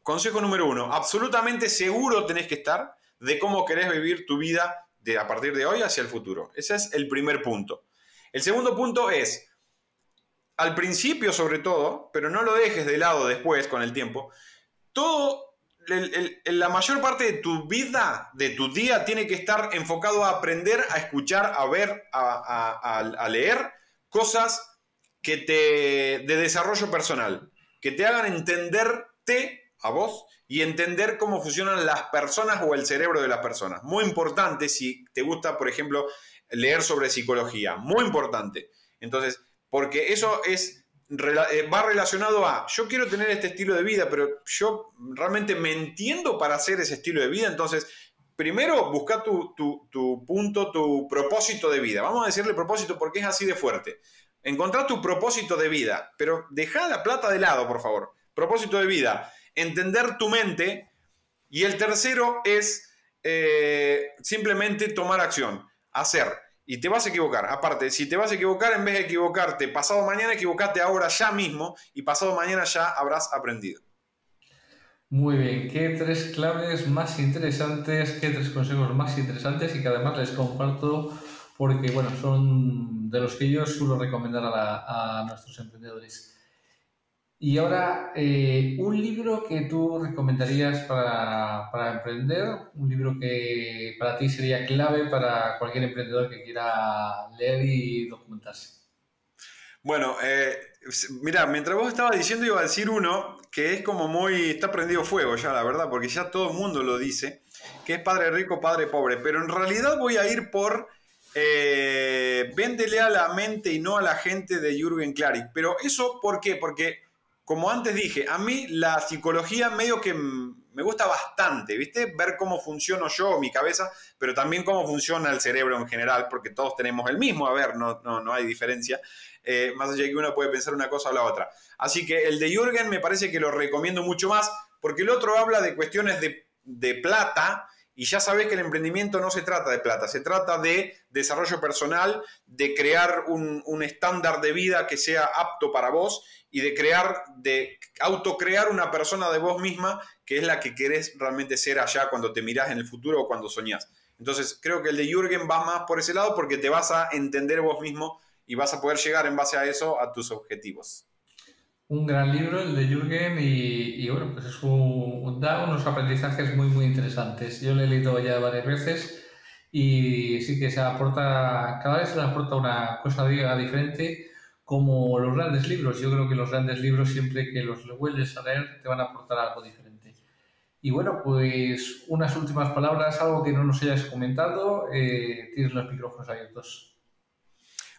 Consejo número uno, absolutamente seguro tenés que estar de cómo querés vivir tu vida de a partir de hoy hacia el futuro. Ese es el primer punto. El segundo punto es, al principio sobre todo, pero no lo dejes de lado después con el tiempo, todo, la mayor parte de tu vida, de tu día, tiene que estar enfocado a aprender, a escuchar, a ver, a, leer cosas que te, de desarrollo personal, que te hagan entenderte a vos y entender cómo funcionan las personas o el cerebro de las personas. Muy importante si te gusta, por ejemplo, leer sobre psicología. Muy importante. Entonces, porque eso es eh, va relacionado a, yo quiero tener este estilo de vida, pero yo realmente me entiendo para hacer ese estilo de vida. Entonces, primero busca tu, tu, punto, tu propósito de vida. Vamos a decirle propósito porque es así de fuerte. Encontrar tu propósito de vida, pero deja la plata de lado, por favor. Propósito de vida entender tu mente. Y el tercero es eh, simplemente tomar acción, hacer. Y te vas a equivocar. Aparte, si te vas a equivocar, en vez de equivocarte pasado mañana, equivocate ahora ya mismo y pasado mañana ya habrás aprendido. Muy bien, qué tres claves más interesantes, qué tres consejos más interesantes y que además les comparto porque, bueno, son de los que yo suelo recomendar a nuestros emprendedores. Y ahora, eh, un libro que tú recomendarías para, para, emprender, un libro que para ti sería clave para cualquier emprendedor que quiera leer y documentarse. Bueno, eh, mira, mientras vos estabas diciendo iba a decir uno que es como muy, está prendido fuego ya, la verdad, porque ya todo el mundo lo dice, que es Padre Rico, Padre Pobre, pero en realidad voy a ir por eh, Véndele a la mente y no a la gente de Jürgen Klarik. Pero eso, ¿por qué? Porque como antes dije, a mí la psicología medio que me gusta bastante, ¿viste? Ver cómo funciono yo, mi cabeza, pero también cómo funciona el cerebro en general, porque todos tenemos el mismo, a ver, no, no, no hay diferencia, eh, más allá de que uno puede pensar una cosa o la otra. Así que el de Jürgen me parece que lo recomiendo mucho más, porque el otro habla de cuestiones de, de plata, y ya sabes que el emprendimiento no se trata de plata, se trata de desarrollo personal, de crear un, un estándar de vida que sea apto para vos y de crear, de autocrear una persona de vos misma que es la que querés realmente ser allá cuando te mirás en el futuro o cuando soñás. Entonces creo que el de Jürgen va más por ese lado porque te vas a entender vos mismo y vas a poder llegar en base a eso a tus objetivos. Un gran libro, el de Jürgen, y, bueno, pues es un, da unos aprendizajes muy, muy interesantes. Yo lo he leído ya varias veces y sí que se aporta, cada vez se le aporta una cosa diferente como los grandes libros. Yo creo que los grandes libros, siempre que los vuelves a leer, te van a aportar algo diferente. Y bueno, pues unas últimas palabras, algo que no nos hayas comentado, eh, tienes los micrófonos abiertos.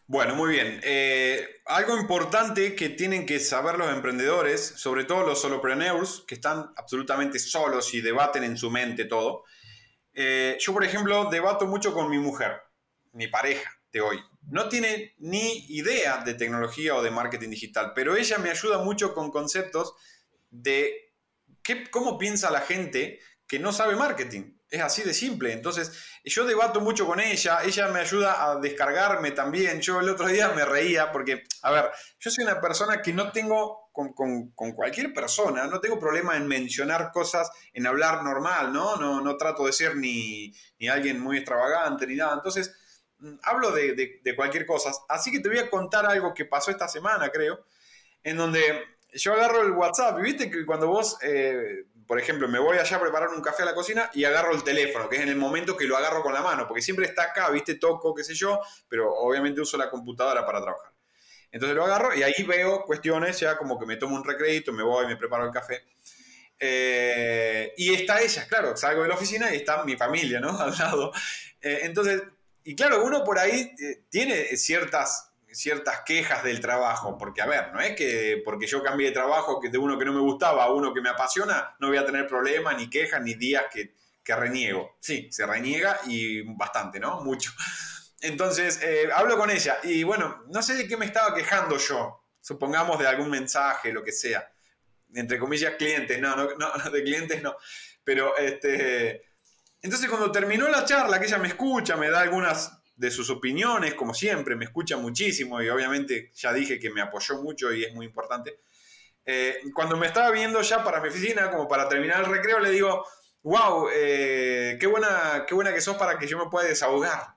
Bueno, muy bien. Eh, algo importante que tienen que saber los emprendedores, sobre todo los solopreneurs, que están absolutamente solos y debaten en su mente todo. Eh, yo, por ejemplo, debato mucho con mi mujer, mi pareja de hoy. No tiene ni idea de tecnología o de marketing digital, pero ella me ayuda mucho con conceptos de qué, cómo piensa la gente que no sabe marketing. Es así de simple. Entonces, yo debato mucho con ella, ella me ayuda a descargarme también. Yo el otro día me reía porque, a ver, yo soy una persona que no tengo, con, cualquier persona, no tengo problema en mencionar cosas, en hablar normal, ¿no? No, no trato de ser ni, alguien muy extravagante ni nada. Entonces, mm, hablo de, cualquier cosa. Así que te voy a contar algo que pasó esta semana, creo, en donde yo agarro el WhatsApp y viste que cuando vos... Eh, por ejemplo, me voy allá a preparar un café a la cocina y agarro el teléfono, que es en el momento que lo agarro con la mano, porque siempre está acá, viste, toco, qué sé yo, pero obviamente uso la computadora para trabajar. Entonces lo agarro y ahí veo cuestiones, ya como que me tomo un recrédito, me voy, me preparo el café. Eh, y está ella, claro, salgo de la oficina y está mi familia, ¿no? Al lado. Eh, entonces, y claro, uno por ahí tiene ciertas ciertas quejas del trabajo, porque a ver, no es que porque yo cambié de trabajo que de uno que no me gustaba a uno que me apasiona, no voy a tener problemas, ni quejas, ni días que, que reniego. Sí, se reniega y bastante, ¿no? Mucho. Entonces, eh, hablo con ella y bueno, no sé de qué me estaba quejando yo, supongamos de algún mensaje, lo que sea, entre comillas clientes, no, no, no de clientes no, pero este... Entonces cuando terminó la charla, que ella me escucha, me da algunas de sus opiniones, como siempre, me escucha muchísimo y obviamente ya dije que me apoyó mucho y es muy importante. Eh, cuando me estaba viendo ya para mi oficina, como para terminar el recreo, le digo, wow, eh, qué, buena, qué buena que sos para que yo me pueda desahogar.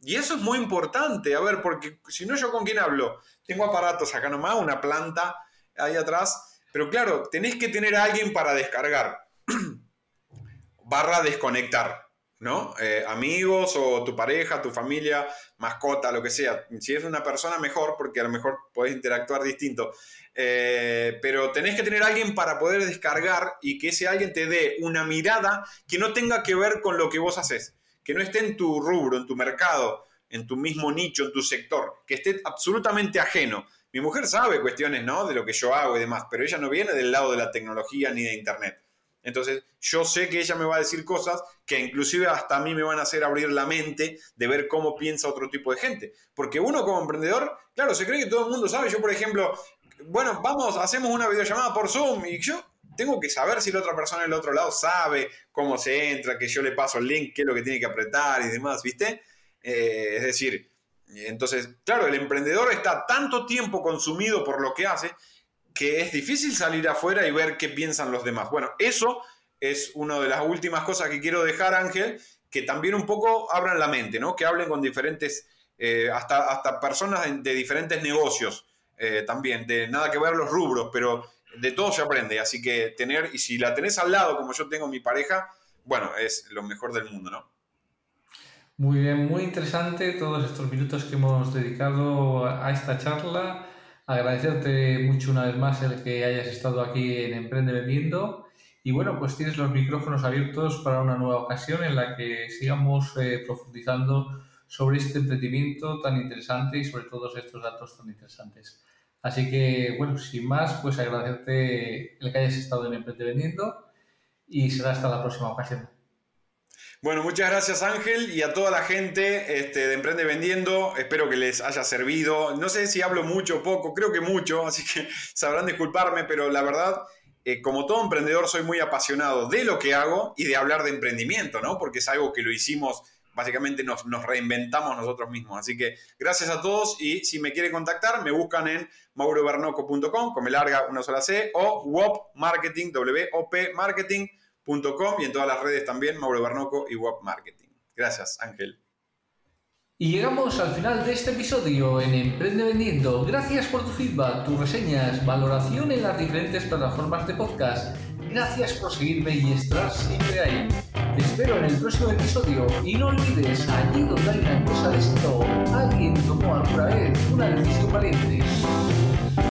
Y eso es muy importante, a ver, porque si no yo con quién hablo, tengo aparatos acá nomás, una planta ahí atrás, pero claro, tenés que tener a alguien para descargar, barra desconectar. ¿No? Eh, amigos o tu pareja, tu familia, mascota, lo que sea. Si es una persona, mejor, porque a lo mejor podés interactuar distinto. Eh, pero tenés que tener alguien para poder descargar y que ese alguien te dé una mirada que no tenga que ver con lo que vos haces, que no esté en tu rubro, en tu mercado, en tu mismo nicho, en tu sector, que esté absolutamente ajeno. Mi mujer sabe cuestiones, ¿no? De lo que yo hago y demás, pero ella no viene del lado de la tecnología ni de Internet. Entonces, yo sé que ella me va a decir cosas que inclusive hasta a mí me van a hacer abrir la mente de ver cómo piensa otro tipo de gente. Porque uno como emprendedor, claro, se cree que todo el mundo sabe. Yo, por ejemplo, bueno, vamos, hacemos una videollamada por Zoom y yo tengo que saber si la otra persona del otro lado sabe cómo se entra, que yo le paso el link, qué es lo que tiene que apretar y demás, ¿viste? Eh, es decir, entonces, claro, el emprendedor está tanto tiempo consumido por lo que hace que es difícil salir afuera y ver qué piensan los demás. Bueno, eso es una de las últimas cosas que quiero dejar, Ángel, que también un poco abran la mente, ¿no? Que hablen con diferentes, eh, hasta, hasta personas de, diferentes negocios eh, también, de nada que ver los rubros, pero de todo se aprende. Así que tener, y si la tenés al lado, como yo tengo mi pareja, bueno, es lo mejor del mundo, ¿no? Muy bien, muy interesante todos estos minutos que hemos dedicado a esta charla agradecerte mucho una vez más el que hayas estado aquí en Emprende Vendiendo. Y bueno, pues tienes los micrófonos abiertos para una nueva ocasión en la que sigamos eh, profundizando sobre este emprendimiento tan interesante y sobre todos estos datos tan interesantes. Así que, bueno, sin más, pues agradecerte el que hayas estado en Emprende Vendiendo y será hasta la próxima ocasión. Bueno, muchas gracias Ángel y a toda la gente este, de Emprende Vendiendo. Espero que les haya servido. No sé si hablo mucho o poco, creo que mucho, así que sabrán disculparme, pero la verdad, eh, como todo emprendedor, soy muy apasionado de lo que hago y de hablar de emprendimiento, ¿no? Porque es algo que lo hicimos, básicamente nos, reinventamos nosotros mismos. Así que gracias a todos y si me quieren contactar, me buscan en maurobernoco.com, con me larga una sola C, o WOP Marketing, W-O-P Marketing y en todas las redes también, Mauro Barnoco y WAP Marketing. Gracias, Ángel. Y llegamos al final de este episodio en Emprende Vendiendo. Gracias por tu feedback, tus reseñas, valoración en las diferentes plataformas de podcast. Gracias por seguirme y estar siempre ahí. Te espero en el próximo episodio y no olvides, allí donde hay una cosa de esto, alguien tomó alguna vez una decisión valiente.